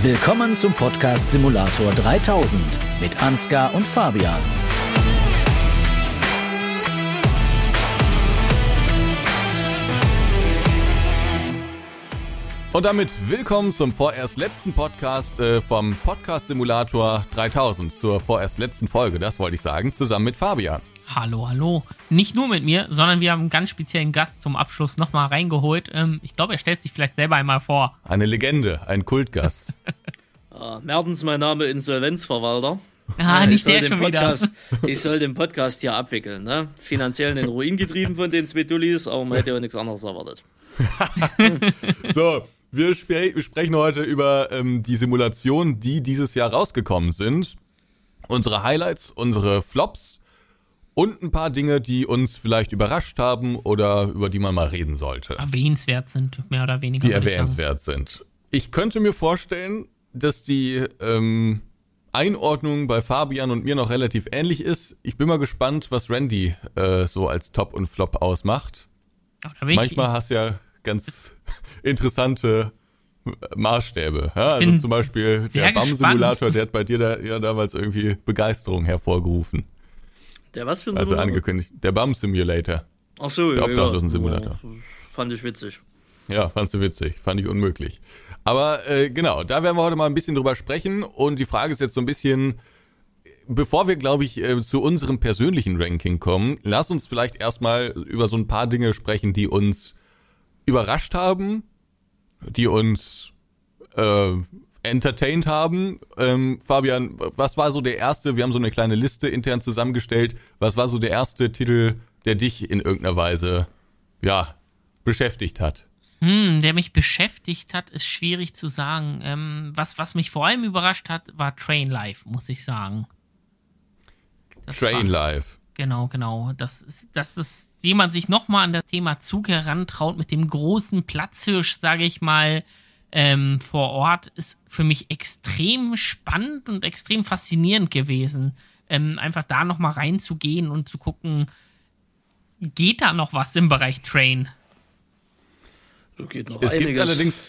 Willkommen zum Podcast Simulator 3000 mit Ansgar und Fabian. Und damit willkommen zum vorerst letzten Podcast äh, vom Podcast Simulator 3000, zur vorerst letzten Folge, das wollte ich sagen, zusammen mit Fabian. Hallo, hallo. Nicht nur mit mir, sondern wir haben einen ganz speziellen Gast zum Abschluss nochmal reingeholt. Ähm, ich glaube, er stellt sich vielleicht selber einmal vor. Eine Legende, ein Kultgast. uh, Mertens, mein Name, Insolvenzverwalter. Ah, nicht der schon Podcast, wieder. ich soll den Podcast hier abwickeln. Ne? Finanziell in den Ruin getrieben von den zwei Dullis, aber man hätte ja nichts anderes erwartet. so, wir spre sprechen heute über ähm, die Simulationen, die dieses Jahr rausgekommen sind. Unsere Highlights, unsere Flops und ein paar Dinge, die uns vielleicht überrascht haben oder über die man mal reden sollte. Erwähnenswert sind, mehr oder weniger. Die erwähnenswert sind. Ich könnte mir vorstellen, dass die ähm, Einordnung bei Fabian und mir noch relativ ähnlich ist. Ich bin mal gespannt, was Randy äh, so als Top und Flop ausmacht. Manchmal hast du ja ganz interessante Maßstäbe. Ja, also zum Beispiel der BAM-Simulator, der hat bei dir da, ja damals irgendwie Begeisterung hervorgerufen. Der was für ein Also Simulator? angekündigt. Der BAM-Simulator. Ach so, der ja. Obdachlosen-Simulator. Ja, fand ich witzig. Ja, fandst du witzig. Fand ich unmöglich. Aber äh, genau, da werden wir heute mal ein bisschen drüber sprechen. Und die Frage ist jetzt so ein bisschen, bevor wir, glaube ich, äh, zu unserem persönlichen Ranking kommen, lass uns vielleicht erstmal über so ein paar Dinge sprechen, die uns überrascht haben, die uns äh, entertained haben. Ähm, Fabian, was war so der erste, wir haben so eine kleine Liste intern zusammengestellt, was war so der erste Titel, der dich in irgendeiner Weise, ja, beschäftigt hat? Hm, der mich beschäftigt hat, ist schwierig zu sagen. Ähm, was, was mich vor allem überrascht hat, war Train Life, muss ich sagen. Das Train war, Life. Genau, genau. Das ist, das ist jemand sich nochmal an das Thema Zug herantraut mit dem großen Platzhirsch, sage ich mal, ähm, vor Ort, ist für mich extrem spannend und extrem faszinierend gewesen. Ähm, einfach da nochmal reinzugehen und zu gucken, geht da noch was im Bereich Train? geht noch es einiges. gibt allerdings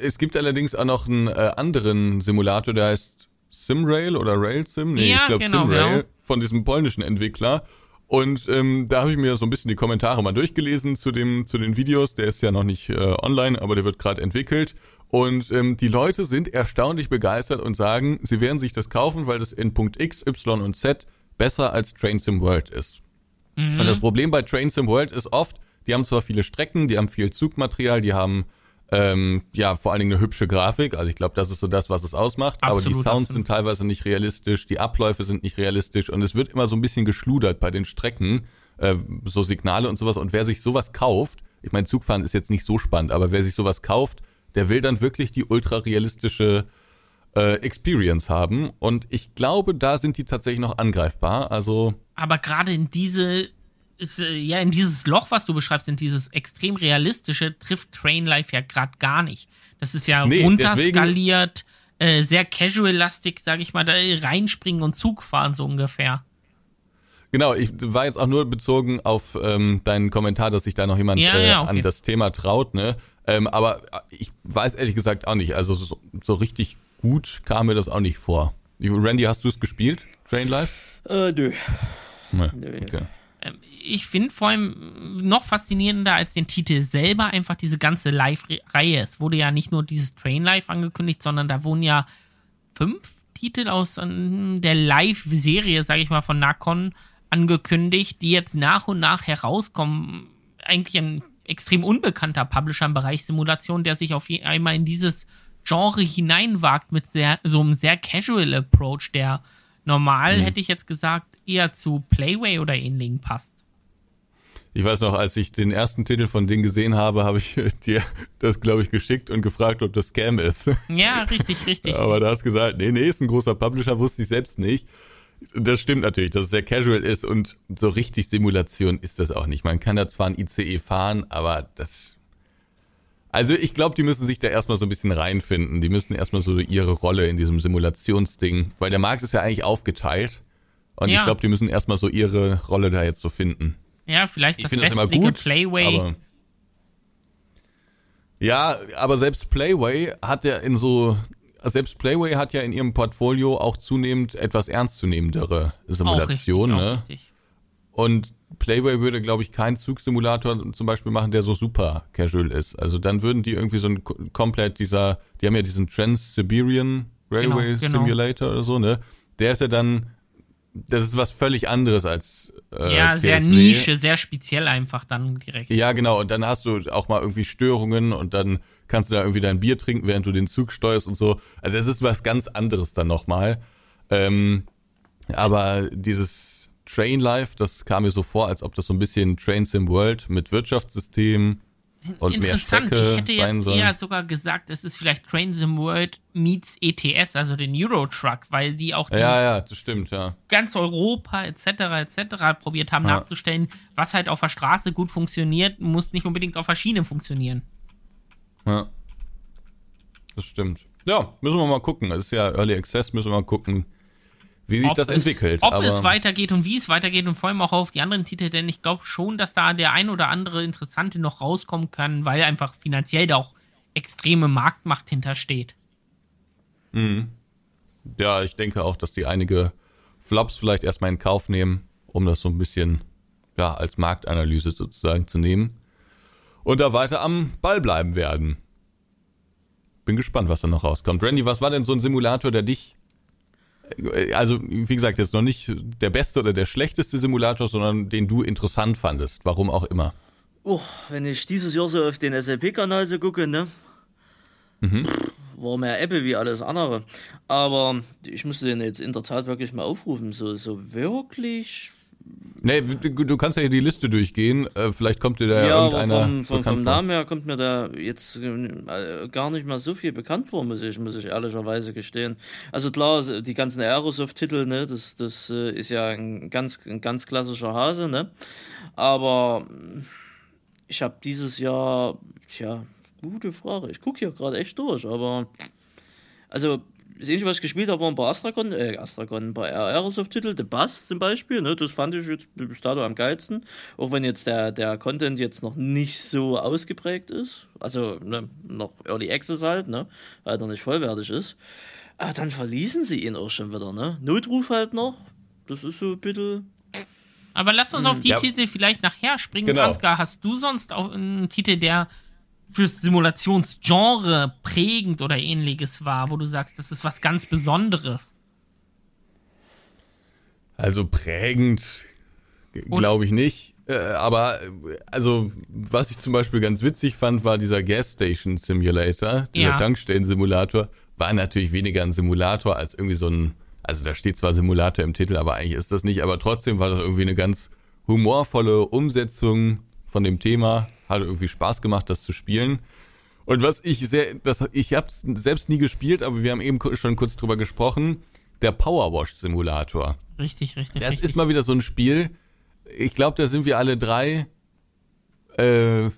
es gibt allerdings auch noch einen äh, anderen Simulator, der heißt Simrail oder RailSim, nee, ja, ich glaube genau, Simrail genau. von diesem polnischen Entwickler. Und ähm, da habe ich mir so ein bisschen die Kommentare mal durchgelesen zu dem zu den Videos. Der ist ja noch nicht äh, online, aber der wird gerade entwickelt. Und ähm, die Leute sind erstaunlich begeistert und sagen, sie werden sich das kaufen, weil das in Punkt X, Y und Z besser als Train Sim World ist. Mhm. Und das Problem bei Train Sim World ist oft, die haben zwar viele Strecken, die haben viel Zugmaterial, die haben ähm, ja, vor allen Dingen eine hübsche Grafik. Also ich glaube, das ist so das, was es ausmacht. Absolut, Aber die Sounds absolut. sind teilweise nicht realistisch, die Abläufe sind nicht realistisch und es wird immer so ein bisschen geschludert bei den Strecken, äh, so Signale und sowas. Und wer sich sowas kauft, ich meine, Zugfahren ist jetzt nicht so spannend, aber wer sich sowas kauft, der will dann wirklich die ultra realistische äh, Experience haben. Und ich glaube, da sind die tatsächlich noch angreifbar. Also. Aber gerade in diese ist, äh, ja, in dieses Loch, was du beschreibst, in dieses extrem realistische, trifft Train Life ja gerade gar nicht. Das ist ja nee, runterskaliert, äh, sehr casual-lastig, sag ich mal, da reinspringen und Zug fahren, so ungefähr. Genau, ich war jetzt auch nur bezogen auf ähm, deinen Kommentar, dass sich da noch jemand ja, äh, ja, okay. an das Thema traut, ne? Ähm, aber ich weiß ehrlich gesagt auch nicht. Also so, so richtig gut kam mir das auch nicht vor. Randy, hast du es gespielt? Train Life? Äh, nö. Nee. nö. Okay. Ähm, ich finde vor allem noch faszinierender als den Titel selber einfach diese ganze Live-Reihe. Es wurde ja nicht nur dieses Train Live angekündigt, sondern da wurden ja fünf Titel aus ähm, der Live-Serie, sage ich mal, von Nakon angekündigt, die jetzt nach und nach herauskommen. Eigentlich ein extrem unbekannter Publisher im Bereich Simulation, der sich auf einmal in dieses Genre hineinwagt mit sehr, so einem sehr casual Approach, der normal, mhm. hätte ich jetzt gesagt, eher zu Playway oder ähnlichen passt. Ich weiß noch, als ich den ersten Titel von denen gesehen habe, habe ich dir das, glaube ich, geschickt und gefragt, ob das Scam ist. Ja, richtig, richtig. Aber da hast gesagt, nee, nee, ist ein großer Publisher, wusste ich selbst nicht. Das stimmt natürlich, dass es sehr casual ist und so richtig Simulation ist das auch nicht. Man kann da zwar ein ICE fahren, aber das. Also ich glaube, die müssen sich da erstmal so ein bisschen reinfinden. Die müssen erstmal so ihre Rolle in diesem Simulationsding, weil der Markt ist ja eigentlich aufgeteilt. Und ja. ich glaube, die müssen erstmal so ihre Rolle da jetzt so finden. Ja, vielleicht ich das wässrige Playway. Ja, aber selbst Playway hat ja in so, selbst Playway hat ja in ihrem Portfolio auch zunehmend etwas ernstzunehmendere Simulationen, ne? Richtig. Und Playway würde, glaube ich, keinen Zugsimulator zum Beispiel machen, der so super casual ist. Also dann würden die irgendwie so ein komplett dieser, die haben ja diesen Trans-Siberian Railway genau, genau. Simulator oder so, ne? Der ist ja dann, das ist was völlig anderes als äh, Ja, TSW. sehr Nische, sehr speziell einfach dann direkt. Ja, genau. Und dann hast du auch mal irgendwie Störungen und dann kannst du da irgendwie dein Bier trinken, während du den Zug steuerst und so. Also es ist was ganz anderes dann nochmal. Ähm, aber dieses Train Life, das kam mir so vor, als ob das so ein bisschen Train Sim World mit Wirtschaftssystem und Interessant, mehr Strecke ich hätte jetzt eher sogar gesagt, es ist vielleicht Train Sim World meets ETS, also den Eurotruck, weil die auch die ja, ja, das stimmt, ja. ganz Europa etc. etc. probiert haben ja. nachzustellen, was halt auf der Straße gut funktioniert, muss nicht unbedingt auf der Schiene funktionieren. Ja, das stimmt. Ja, müssen wir mal gucken. Es ist ja Early Access, müssen wir mal gucken, wie sich das entwickelt. ob es weitergeht und wie es weitergeht und vor allem auch auf die anderen Titel, denn ich glaube schon, dass da der ein oder andere Interessante noch rauskommen kann, weil einfach finanziell da auch extreme Marktmacht hintersteht. Mhm. Ja, ich denke auch, dass die einige Flops vielleicht erstmal in Kauf nehmen, um das so ein bisschen ja, als Marktanalyse sozusagen zu nehmen. Und da weiter am Ball bleiben werden. Bin gespannt, was da noch rauskommt. Randy, was war denn so ein Simulator, der dich also wie gesagt, jetzt noch nicht der beste oder der schlechteste Simulator, sondern den du interessant fandest, warum auch immer. Oh, wenn ich dieses Jahr so auf den SLP-Kanal so gucke, ne? Mhm. War mehr Ebbe wie alles andere. Aber ich musste den jetzt in der Tat wirklich mal aufrufen. So, so wirklich Nee, du, kannst ja hier die Liste durchgehen. Äh, vielleicht kommt dir da ja, irgendeiner vom, vom, vom Namen her kommt mir da jetzt äh, gar nicht mal so viel bekannt vor, muss ich, muss ich ehrlicherweise gestehen. Also klar, die ganzen Aerosoft-Titel, ne, das, das äh, ist ja ein ganz, ein ganz klassischer Hase, ne? Aber ich habe dieses Jahr, tja, gute Frage. Ich gucke hier gerade echt durch, aber also das Einzige, was ich gespielt habe, war ein paar Astragon, äh, Astragon, ein paar Aerosoft-Titel, The Bus zum Beispiel, ne, das fand ich jetzt bis dato am geilsten, auch wenn jetzt der, der Content jetzt noch nicht so ausgeprägt ist, also ne, noch Early Access halt, ne, weil er nicht vollwertig ist, aber dann verließen sie ihn auch schon wieder, ne, Notruf halt noch, das ist so ein bisschen... Aber lass uns auf die ja. Titel vielleicht nachher springen. Genau. Ansgar, hast du sonst auch einen Titel, der fürs Simulationsgenre prägend oder ähnliches war, wo du sagst, das ist was ganz Besonderes? Also prägend glaube ich nicht. Äh, aber also was ich zum Beispiel ganz witzig fand, war dieser Gas Station Simulator, dieser ja. Tankstellen-Simulator, war natürlich weniger ein Simulator als irgendwie so ein, also da steht zwar Simulator im Titel, aber eigentlich ist das nicht, aber trotzdem war das irgendwie eine ganz humorvolle Umsetzung von dem Thema hat irgendwie Spaß gemacht, das zu spielen. Und was ich sehr, das, ich habe selbst nie gespielt, aber wir haben eben schon kurz drüber gesprochen, der Powerwash Simulator. Richtig, richtig. Das richtig. ist mal wieder so ein Spiel. Ich glaube, da sind wir alle drei äh,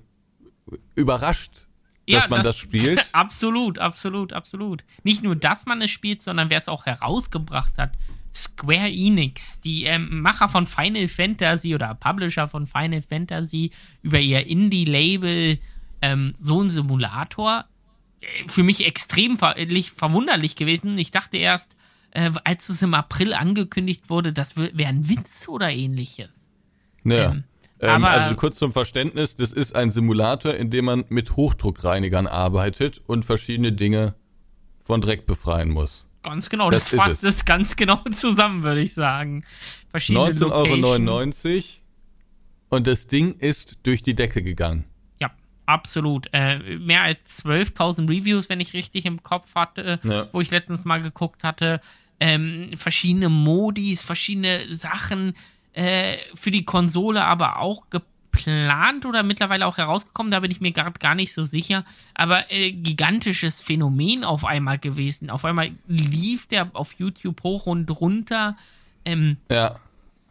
überrascht, ja, dass man das, das spielt. absolut, absolut, absolut. Nicht nur, dass man es spielt, sondern wer es auch herausgebracht hat. Square Enix, die ähm, Macher von Final Fantasy oder Publisher von Final Fantasy, über ihr Indie-Label ähm, so ein Simulator. Äh, für mich extrem ver verwunderlich gewesen. Ich dachte erst, äh, als es im April angekündigt wurde, das wäre ein Witz oder ähnliches. Ja. Ähm, ähm, also kurz zum Verständnis, das ist ein Simulator, in dem man mit Hochdruckreinigern arbeitet und verschiedene Dinge von Dreck befreien muss. Ganz genau, das, das fasst es. ganz genau zusammen, würde ich sagen. 19,99 Euro und das Ding ist durch die Decke gegangen. Ja, absolut. Äh, mehr als 12.000 Reviews, wenn ich richtig im Kopf hatte, ja. wo ich letztens mal geguckt hatte. Ähm, verschiedene Modis, verschiedene Sachen äh, für die Konsole, aber auch geplant geplant oder mittlerweile auch herausgekommen, da bin ich mir gerade gar nicht so sicher. Aber äh, gigantisches Phänomen auf einmal gewesen. Auf einmal lief der auf YouTube hoch und runter. Ähm, ja.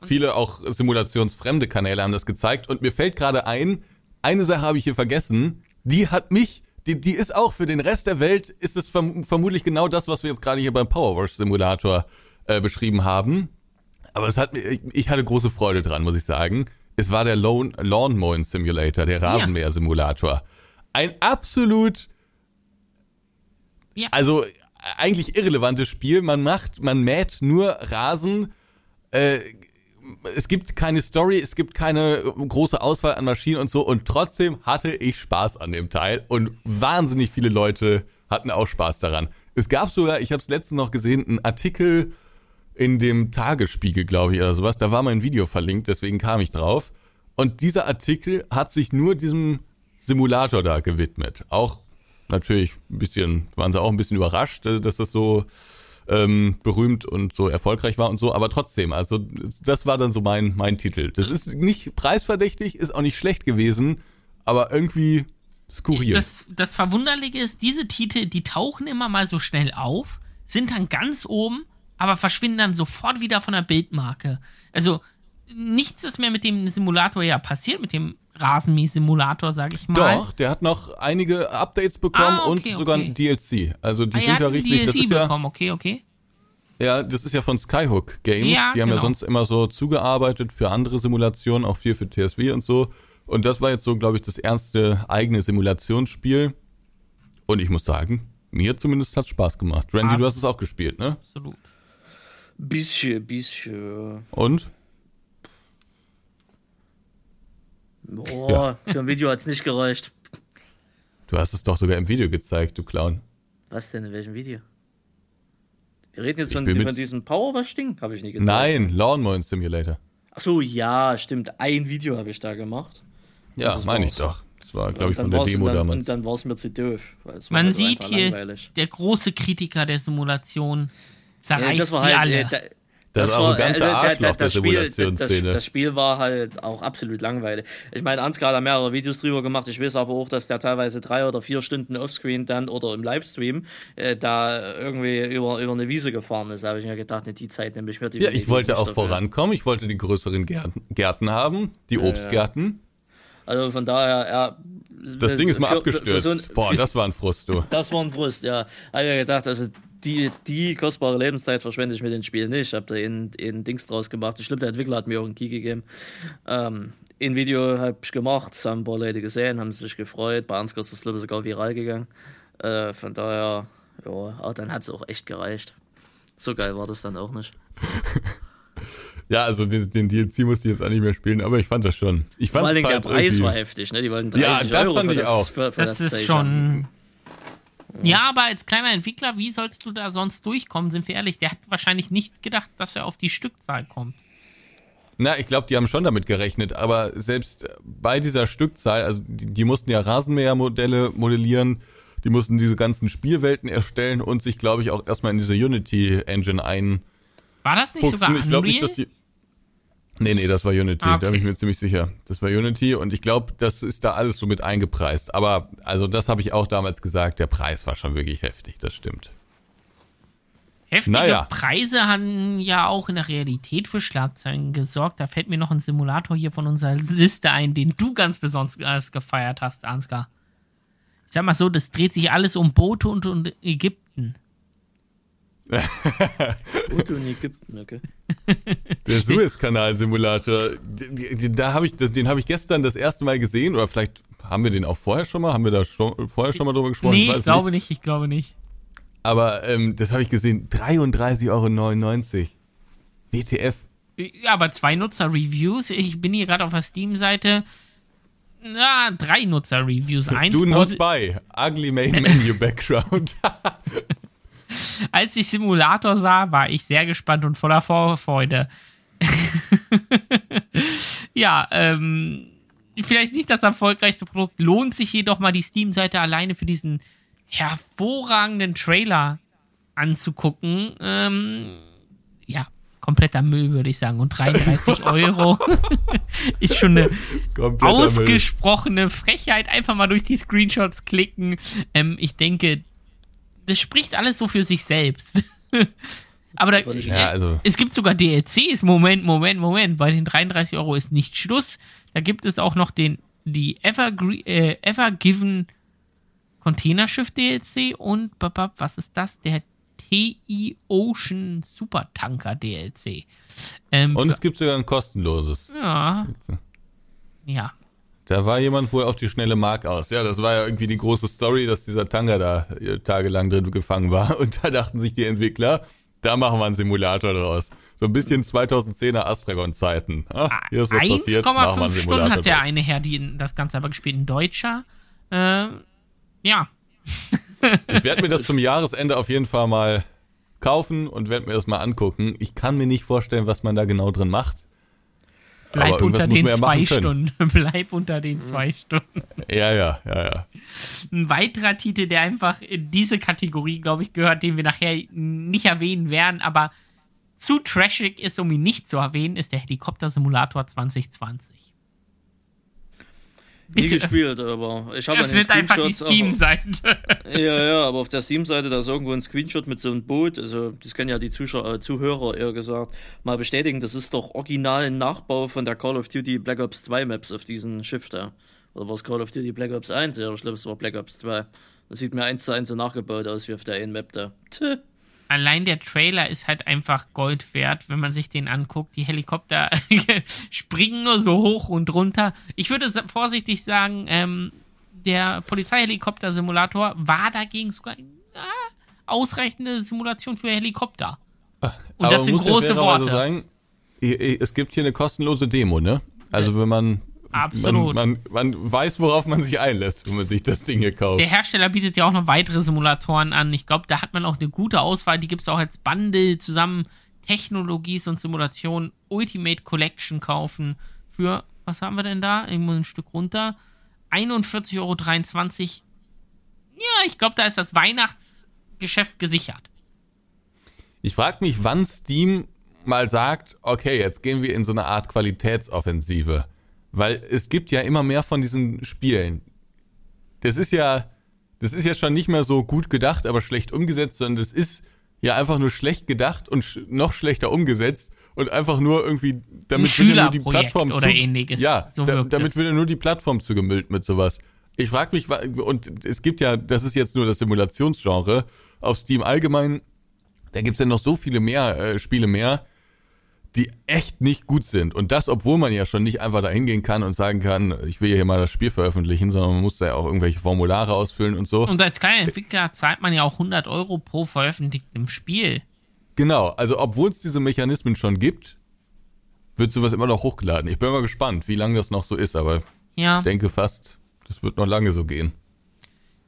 Viele auch simulationsfremde Kanäle haben das gezeigt. Und mir fällt gerade ein, eine Sache habe ich hier vergessen. Die hat mich, die, die ist auch für den Rest der Welt, ist es verm vermutlich genau das, was wir jetzt gerade hier beim Powerwash Simulator äh, beschrieben haben. Aber es hat mir, ich, ich hatte große Freude dran, muss ich sagen. Es war der Lawn, Lawn Mowing Simulator, der Rasenmäher Simulator. ein absolut, ja. also eigentlich irrelevantes Spiel. Man macht, man mäht nur Rasen. Äh, es gibt keine Story, es gibt keine große Auswahl an Maschinen und so. Und trotzdem hatte ich Spaß an dem Teil und wahnsinnig viele Leute hatten auch Spaß daran. Es gab sogar, ich habe es letztens noch gesehen, einen Artikel in dem Tagesspiegel, glaube ich, oder sowas. Da war mein Video verlinkt, deswegen kam ich drauf. Und dieser Artikel hat sich nur diesem Simulator da gewidmet. Auch natürlich ein bisschen, waren sie auch ein bisschen überrascht, äh, dass das so ähm, berühmt und so erfolgreich war und so, aber trotzdem, also das war dann so mein, mein Titel. Das ist nicht preisverdächtig, ist auch nicht schlecht gewesen, aber irgendwie skurril. Das, das Verwunderliche ist, diese Titel, die tauchen immer mal so schnell auf, sind dann ganz oben, aber verschwinden dann sofort wieder von der Bildmarke. Also nichts ist mehr mit dem Simulator ja passiert, mit dem Rasenmäh-Simulator, sag ich mal. Doch, der hat noch einige Updates bekommen ah, okay, und sogar okay. ein DLC. Also die ah, sind ja richtig. DLC das ist bekommen. okay, okay. Ja, das ist ja von Skyhook Games. Ja, die haben genau. ja sonst immer so zugearbeitet für andere Simulationen, auch viel für TSW und so. Und das war jetzt so, glaube ich, das erste eigene Simulationsspiel. Und ich muss sagen, mir zumindest hat Spaß gemacht. Randy, ah, du hast es auch gespielt, ne? Absolut. Bisschen, bisschen. Und? Boah, ja. für ein Video hat es nicht gereicht. Du hast es doch sogar im Video gezeigt, du Clown. Was denn, in welchem Video? Wir reden jetzt von, von diesem Power-Wash-Ding? Habe ich nie gezeigt. Nein, Lawnmower Simulator. Achso, ja, stimmt. Ein Video habe ich da gemacht. Ja, meine ich doch. Das war, glaube ich, von der Demo dann, damals. Und dann war es mir zu doof. Man also sieht hier, langweilig. der große Kritiker der Simulation zerreißt ja, das war halt, alle. Äh, da, das, das arrogante also, Arschloch der, das Spiel, das, das, Spiel war halt auch absolut langweilig. Ich meine, Ansgar hat mehrere Videos drüber gemacht. Ich weiß aber auch, dass der teilweise drei oder vier Stunden offscreen dann oder im Livestream äh, da irgendwie über, über eine Wiese gefahren ist. Da habe ich mir gedacht, ne, die Zeit nehme ich mir die Ja, ich wollte auch dafür. vorankommen. Ich wollte die größeren Gärten, Gärten haben, die Obstgärten. Also von daher, ja. Das Ding ist mal für, abgestürzt. Für so ein, Boah, das war ein Frust, du. Das war ein Frust, ja. Habe ich mir gedacht, also die, die kostbare Lebenszeit verschwende ich mit dem Spiel nicht. Ich habe da in, in Dings draus gemacht. Ich glaube, der Entwickler hat mir auch einen Key gegeben. Ähm, in Video habe ich gemacht, das haben ein paar Leute gesehen, haben sich gefreut. Bei Ansgar ist das, ich, sogar viral gegangen. Äh, von daher, ja, aber dann hat es auch echt gereicht. So geil war das dann auch nicht. Ja, also den, den DLC musste ich jetzt auch nicht mehr spielen, aber ich fand das schon. Ich fand Vor allem halt der Preis war heftig, ne? Die wollten 30 ja, das Euro fand ich das, auch. Für, für das, das ist schon ja, aber als kleiner Entwickler, wie sollst du da sonst durchkommen, sind wir ehrlich? Der hat wahrscheinlich nicht gedacht, dass er auf die Stückzahl kommt. Na, ich glaube, die haben schon damit gerechnet, aber selbst bei dieser Stückzahl, also die, die mussten ja Rasenmähermodelle modellieren, die mussten diese ganzen Spielwelten erstellen und sich, glaube ich, auch erstmal in diese Unity-Engine ein. War das nicht sogar Ich glaube nicht, dass die. Nee, nee, das war Unity, ah, okay. da bin ich mir ziemlich sicher. Das war Unity und ich glaube, das ist da alles so mit eingepreist. Aber also das habe ich auch damals gesagt, der Preis war schon wirklich heftig, das stimmt. Heftige naja. Preise haben ja auch in der Realität für Schlagzeilen gesorgt. Da fällt mir noch ein Simulator hier von unserer Liste ein, den du ganz besonders gefeiert hast, Ansgar. Ich sag mal so, das dreht sich alles um Boote und, und Ägypten. Boote in Ägypten, okay. Der Suezkanal-Simulator, da habe ich, den habe ich gestern das erste Mal gesehen oder vielleicht haben wir den auch vorher schon mal, haben wir da schon, vorher schon mal drüber gesprochen? Nee, ich, ich glaube nicht. nicht, ich glaube nicht. Aber ähm, das habe ich gesehen, 33,99 Euro. WTF. Ja, aber zwei Nutzer-Reviews. Ich bin hier gerade auf der Steam-Seite. Na, drei Nutzer-Reviews. Eins. Do not buy. Ugly main menu background. Als ich Simulator sah, war ich sehr gespannt und voller Vorfreude. ja, ähm, vielleicht nicht das erfolgreichste Produkt, lohnt sich jedoch mal die Steam-Seite alleine für diesen hervorragenden Trailer anzugucken. Ähm, ja, kompletter Müll, würde ich sagen. Und 33 Euro ist schon eine kompletter ausgesprochene Müll. Frechheit. Einfach mal durch die Screenshots klicken. Ähm, ich denke, das spricht alles so für sich selbst. Aber da, ja, also. es gibt sogar DLCs. Moment, Moment, Moment. Bei den 33 Euro ist nicht Schluss. Da gibt es auch noch den, die Evergre äh, Evergiven Containerschiff DLC und was ist das? Der TI Ocean Supertanker DLC. Ähm, und es gibt sogar ein kostenloses. Ja. Ja. Da war jemand wohl auf die schnelle Mark aus. Ja, das war ja irgendwie die große Story, dass dieser Tanga da äh, tagelang drin gefangen war. Und da dachten sich die Entwickler, da machen wir einen Simulator draus. So ein bisschen 2010er Astragon-Zeiten. Ah, hier ist was 1,5 Stunden hat der eine Herr, die das Ganze aber gespielt, ein Deutscher. Äh, ja. ich werde mir das zum Jahresende auf jeden Fall mal kaufen und werde mir das mal angucken. Ich kann mir nicht vorstellen, was man da genau drin macht. Bleib unter den zwei Stunden. Bleib unter den zwei Stunden. Ja, ja, ja, ja. Ein weiterer Titel, der einfach in diese Kategorie, glaube ich, gehört, den wir nachher nicht erwähnen werden, aber zu trashig ist, um ihn nicht zu erwähnen, ist der Helikopter-Simulator 2020. Bitte. Nie gespielt, aber ich habe Screenshot. einfach die Steam-Seite. Ja, ja, aber auf der Steam-Seite, da ist irgendwo ein Screenshot mit so einem Boot. Also, das können ja die Zuschauer, äh, Zuhörer eher gesagt mal bestätigen. Das ist doch original ein Nachbau von der Call of Duty Black Ops 2 Maps auf diesem Schiff da. Oder war es Call of Duty Black Ops 1? Ja, ich glaube, es war Black Ops 2. Das sieht mir eins zu eins so nachgebaut aus wie auf der einen Map da. Tch allein der Trailer ist halt einfach Gold wert, wenn man sich den anguckt. Die Helikopter springen nur so hoch und runter. Ich würde vorsichtig sagen, ähm, der Polizeihelikopter-Simulator war dagegen sogar eine ausreichende Simulation für Helikopter. Und Aber das sind große Worte. Sagen, es gibt hier eine kostenlose Demo, ne? Also wenn man Absolut. Man, man, man, weiß, worauf man sich einlässt, wenn man sich das Ding hier kauft. Der Hersteller bietet ja auch noch weitere Simulatoren an. Ich glaube, da hat man auch eine gute Auswahl. Die gibt es auch als Bundle zusammen. Technologies und Simulation Ultimate Collection kaufen für, was haben wir denn da? Irgendwo ein Stück runter. 41,23 Euro. Ja, ich glaube, da ist das Weihnachtsgeschäft gesichert. Ich frage mich, wann Steam mal sagt, okay, jetzt gehen wir in so eine Art Qualitätsoffensive. Weil es gibt ja immer mehr von diesen Spielen. Das ist ja, das ist ja schon nicht mehr so gut gedacht, aber schlecht umgesetzt, sondern das ist ja einfach nur schlecht gedacht und sch noch schlechter umgesetzt und einfach nur irgendwie, damit wird ja nur die Plattform oder zu, ähnliches. Ja, so da, damit wird nur die Plattform zugemüllt mit sowas. Ich frage mich, und es gibt ja, das ist jetzt nur das Simulationsgenre, auf Steam allgemein, da gibt's ja noch so viele mehr äh, Spiele mehr, die echt nicht gut sind. Und das, obwohl man ja schon nicht einfach da hingehen kann und sagen kann, ich will hier mal das Spiel veröffentlichen, sondern man muss da ja auch irgendwelche Formulare ausfüllen und so. Und als kleiner Entwickler zahlt man ja auch 100 Euro pro veröffentlichtem Spiel. Genau, also obwohl es diese Mechanismen schon gibt, wird sowas immer noch hochgeladen. Ich bin mal gespannt, wie lange das noch so ist, aber ja. ich denke fast, das wird noch lange so gehen.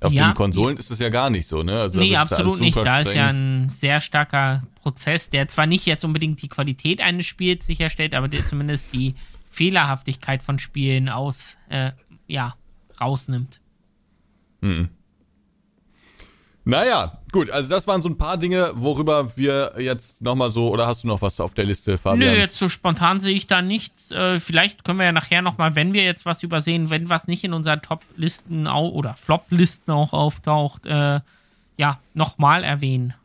Auf ja, den Konsolen ist es ja gar nicht so, ne? Also nee, absolut nicht. Da ist ja ein sehr starker Prozess, der zwar nicht jetzt unbedingt die Qualität eines Spiels sicherstellt, aber der zumindest die Fehlerhaftigkeit von Spielen aus, äh, ja, rausnimmt. Mhm. Naja, gut, also das waren so ein paar Dinge, worüber wir jetzt nochmal so, oder hast du noch was auf der Liste, Fabian? Nö, jetzt so spontan sehe ich da nichts. Äh, vielleicht können wir ja nachher nochmal, wenn wir jetzt was übersehen, wenn was nicht in unseren Top-Listen oder Flop-Listen auch auftaucht, äh, ja, nochmal erwähnen.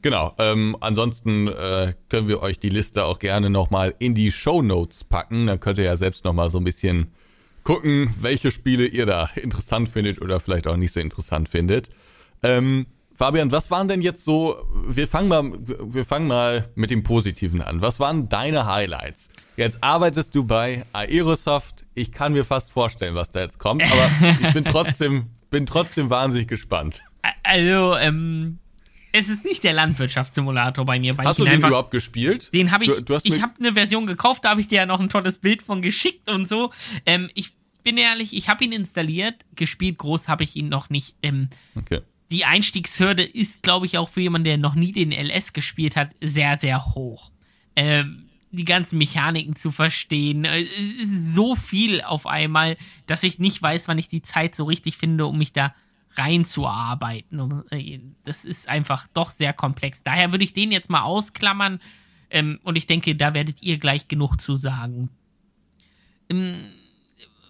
Genau, ähm, ansonsten äh, können wir euch die Liste auch gerne nochmal in die Show Notes packen. Dann könnt ihr ja selbst nochmal so ein bisschen gucken, welche Spiele ihr da interessant findet oder vielleicht auch nicht so interessant findet. Ähm, Fabian, was waren denn jetzt so, wir fangen mal, wir fangen mal mit dem Positiven an. Was waren deine Highlights? Jetzt arbeitest du bei Aerosoft. Ich kann mir fast vorstellen, was da jetzt kommt, aber ich bin trotzdem, bin trotzdem wahnsinnig gespannt. Also, ähm, es ist nicht der Landwirtschaftssimulator bei mir. hast du den einfach, überhaupt gespielt? Den habe ich. Du, du ich habe eine Version gekauft, da habe ich dir ja noch ein tolles Bild von geschickt und so. Ähm, ich bin ehrlich, ich habe ihn installiert, gespielt groß habe ich ihn noch nicht. Ähm, okay. Die Einstiegshürde ist, glaube ich, auch für jemanden, der noch nie den LS gespielt hat, sehr, sehr hoch. Ähm, die ganzen Mechaniken zu verstehen. Äh, es ist so viel auf einmal, dass ich nicht weiß, wann ich die Zeit so richtig finde, um mich da reinzuarbeiten. Äh, das ist einfach doch sehr komplex. Daher würde ich den jetzt mal ausklammern. Ähm, und ich denke, da werdet ihr gleich genug zu sagen. Ähm,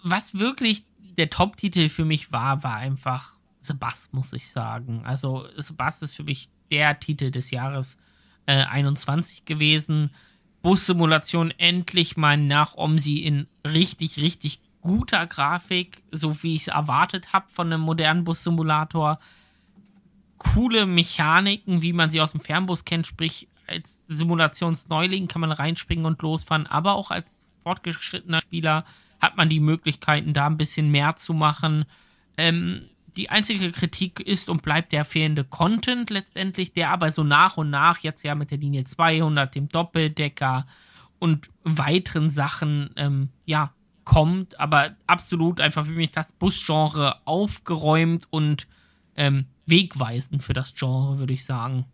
was wirklich der Top-Titel für mich war, war einfach Sebast, muss ich sagen. Also Sebast ist für mich der Titel des Jahres äh, 21 gewesen. Bus-Simulation endlich mal nach Omsi in richtig, richtig guter Grafik, so wie ich es erwartet habe von einem modernen Bus-Simulator. Coole Mechaniken, wie man sie aus dem Fernbus kennt, sprich als Simulationsneuling kann man reinspringen und losfahren, aber auch als fortgeschrittener Spieler hat man die Möglichkeiten, da ein bisschen mehr zu machen. Ähm, die einzige Kritik ist und bleibt der fehlende Content letztendlich, der aber so nach und nach jetzt ja mit der Linie 200, dem Doppeldecker und weiteren Sachen, ähm, ja, kommt, aber absolut einfach für mich das Busgenre aufgeräumt und ähm, wegweisend für das Genre, würde ich sagen.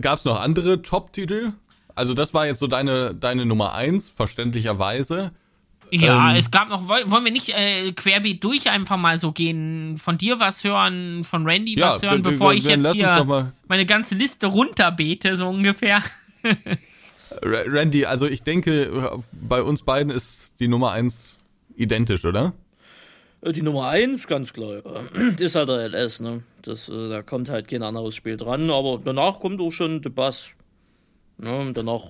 Gab es noch andere Top-Titel? Also das war jetzt so deine, deine Nummer eins, verständlicherweise. Ja, ähm, es gab noch, wollen wir nicht äh, querbeet durch einfach mal so gehen, von dir was hören, von Randy ja, was hören, bevor ich jetzt hier meine ganze Liste runterbete, so ungefähr. Randy, also ich denke, bei uns beiden ist die Nummer eins identisch, oder? Äh, die Nummer eins, ganz klar. Das ist halt der LS, ne? Das, äh, da kommt halt kein anderes Spiel dran, aber danach kommt auch schon der Bass. Ne, und danach,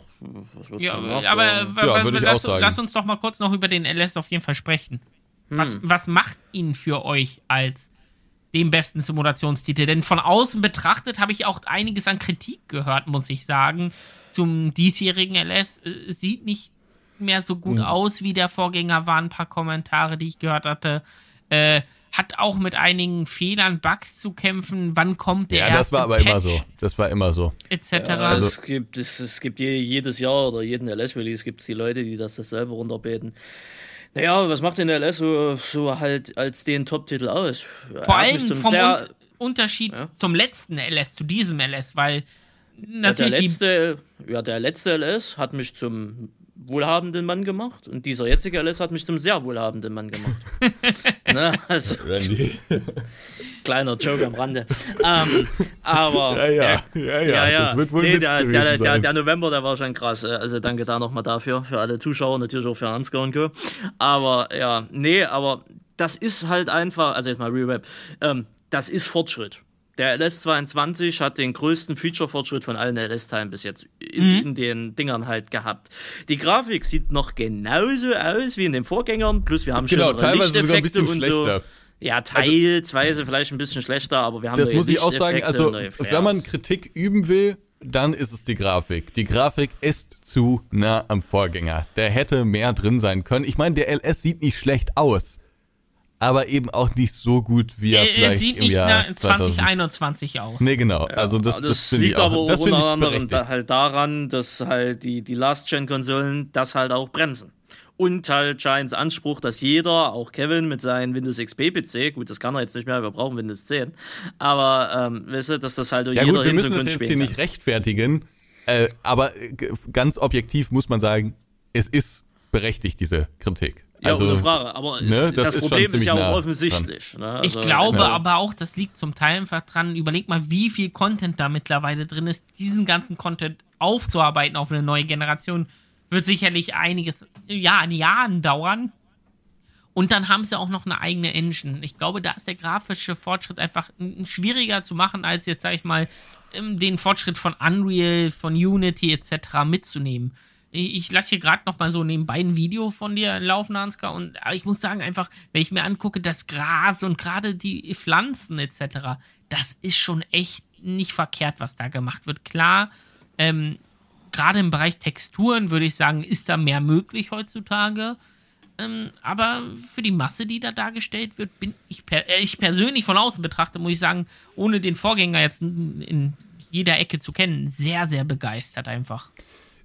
was wird's ja, danach aber ja, würde ich lass, auch sagen. lass uns doch mal kurz noch über den LS auf jeden Fall sprechen. Hm. Was, was macht ihn für euch als den besten Simulationstitel? Denn von außen betrachtet habe ich auch einiges an Kritik gehört, muss ich sagen, zum diesjährigen LS. Es sieht nicht mehr so gut hm. aus wie der Vorgänger, waren ein paar Kommentare, die ich gehört hatte. Äh, hat auch mit einigen Fehlern, Bugs zu kämpfen. Wann kommt der ja, erste das war aber Patch, immer so. Das war immer so. Etc. Ja, also, es gibt, es, es gibt jedes Jahr oder jeden LS-Release gibt es die Leute, die das, das selber runterbeten. Naja, was macht denn der LS so, so halt als den Top-Titel aus? Vor allem vom Un Unterschied ja? zum letzten LS, zu diesem LS, weil natürlich. Ja, der letzte, ja, der letzte LS hat mich zum wohlhabenden Mann gemacht und dieser jetzige LS hat mich zum sehr wohlhabenden Mann gemacht. ne? also, Randy. kleiner Joke am Rande. Ähm, aber ja ja, ja, ja, ja, das wird wohl nee, der, der, der, der, November, der war schon krass. Also danke da nochmal dafür, für alle Zuschauer, natürlich auch für Ansgar und Co. Aber ja, nee, aber das ist halt einfach, also jetzt mal Real Rap, ähm, das ist Fortschritt. Der LS22 hat den größten Feature-Fortschritt von allen LS-Teilen bis jetzt in, mhm. in, den Dingern halt gehabt. Die Grafik sieht noch genauso aus wie in den Vorgängern, plus wir haben genau, schon Lichteffekte und so. Ja, also teilweise also, vielleicht ein bisschen schlechter, aber wir haben Das muss ich auch sagen, also wenn man Kritik üben will, dann ist es die Grafik. Die Grafik ist zu nah am Vorgänger. Der hätte mehr drin sein können. Ich meine, der LS sieht nicht schlecht aus aber eben auch nicht so gut wie er, er vielleicht er sieht im nicht Jahr 2021 aus. Nee, genau. Ja, also das, das, das liegt ich auch, aber das unter anderem da halt daran, dass halt die, die Last-Gen-Konsolen das halt auch bremsen. Und halt Giants Anspruch, dass jeder, auch Kevin mit seinem Windows XP-PC, gut, das kann er jetzt nicht mehr, wir brauchen Windows 10, aber ähm, weißt du, dass das halt ja, jeder gut, wir müssen das jetzt hier nicht rechtfertigen, äh, aber ganz objektiv muss man sagen, es ist berechtigt, diese Kritik. Ja, also, ohne Frage. Aber ne, das, das Problem ist ja auch offensichtlich. Ne? Also, ich glaube ja. aber auch, das liegt zum Teil einfach dran. Überleg mal, wie viel Content da mittlerweile drin ist. Diesen ganzen Content aufzuarbeiten auf eine neue Generation wird sicherlich einiges, ja, an Jahren dauern. Und dann haben sie auch noch eine eigene Engine. Ich glaube, da ist der grafische Fortschritt einfach schwieriger zu machen, als jetzt, sag ich mal, den Fortschritt von Unreal, von Unity etc. mitzunehmen ich lasse hier gerade noch mal so nebenbei ein Video von dir laufen, Ansgar. Und ich muss sagen, einfach, wenn ich mir angucke, das Gras und gerade die Pflanzen etc., das ist schon echt nicht verkehrt, was da gemacht wird. Klar, ähm, gerade im Bereich Texturen würde ich sagen, ist da mehr möglich heutzutage. Ähm, aber für die Masse, die da dargestellt wird, bin ich, per äh, ich persönlich von außen betrachtet, muss ich sagen, ohne den Vorgänger jetzt in, in jeder Ecke zu kennen, sehr, sehr begeistert einfach.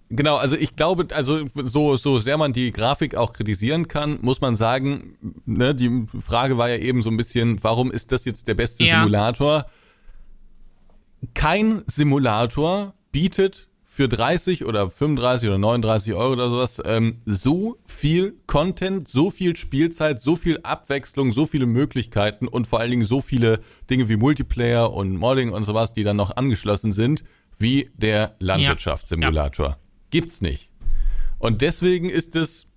Genau, also ich glaube, also so, so sehr man die Grafik auch kritisieren kann, muss man sagen, ne, die Frage war ja eben so ein bisschen, warum ist das jetzt der beste ja. Simulator? Kein Simulator bietet für 30 oder 35 oder 39 Euro oder sowas ähm, so viel Content, so viel Spielzeit, so viel Abwechslung, so viele Möglichkeiten und vor allen Dingen so viele Dinge wie Multiplayer und Modding und sowas, die dann noch angeschlossen sind, wie der Landwirtschaftssimulator. Ja. Gibt's nicht. Und deswegen ist es,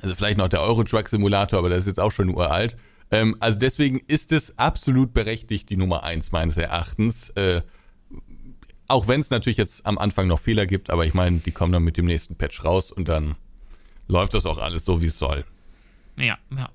also vielleicht noch der Euro Truck Simulator, aber der ist jetzt auch schon uralt. Ähm, also deswegen ist es absolut berechtigt, die Nummer eins meines Erachtens. Äh, auch wenn es natürlich jetzt am Anfang noch Fehler gibt, aber ich meine, die kommen dann mit dem nächsten Patch raus und dann läuft das auch alles so, wie es soll. Ja, ja.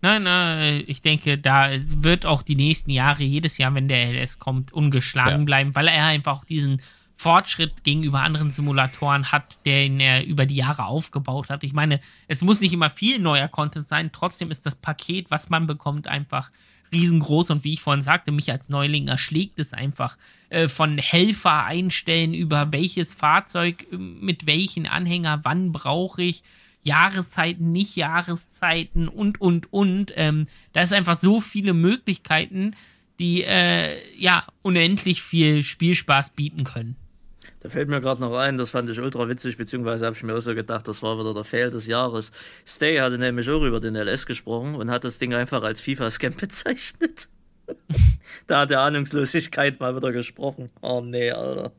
Nein, nein, ich denke, da wird auch die nächsten Jahre, jedes Jahr, wenn der LS kommt, ungeschlagen ja. bleiben, weil er einfach diesen Fortschritt gegenüber anderen Simulatoren hat, den er über die Jahre aufgebaut hat. Ich meine, es muss nicht immer viel neuer Content sein, trotzdem ist das Paket, was man bekommt, einfach riesengroß und wie ich vorhin sagte, mich als Neuling erschlägt es einfach äh, von Helfer einstellen über welches Fahrzeug mit welchen Anhänger, wann brauche ich, Jahreszeiten, nicht Jahreszeiten und und und. Ähm, da ist einfach so viele Möglichkeiten, die äh, ja unendlich viel Spielspaß bieten können. Da fällt mir gerade noch ein, das fand ich ultra witzig, beziehungsweise habe ich mir auch so gedacht, das war wieder der Fail des Jahres. Stay hatte nämlich auch über den LS gesprochen und hat das Ding einfach als FIFA-Scam bezeichnet. da hat der Ahnungslosigkeit mal wieder gesprochen. Oh nee, Alter.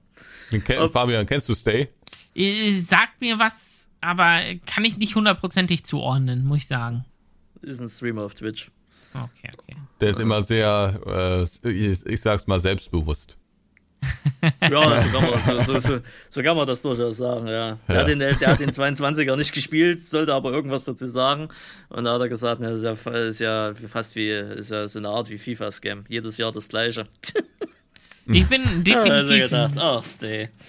Ken Fabian, kennst du Stay? Äh, sagt mir was, aber kann ich nicht hundertprozentig zuordnen, muss ich sagen. Ist ein Streamer auf Twitch. Okay, okay. Der ist immer sehr, äh, ich, ich sag's mal, selbstbewusst. Ja, so kann, man, so, so, so, so kann man das durchaus sagen, ja. ja. Der, hat den, der hat den 22er nicht gespielt, sollte aber irgendwas dazu sagen. Und da hat er gesagt, das ist ja, ist ja fast wie, ist ja so eine Art wie FIFA-Scam. Jedes Jahr das gleiche. Ich bin definitiv gedacht, oh,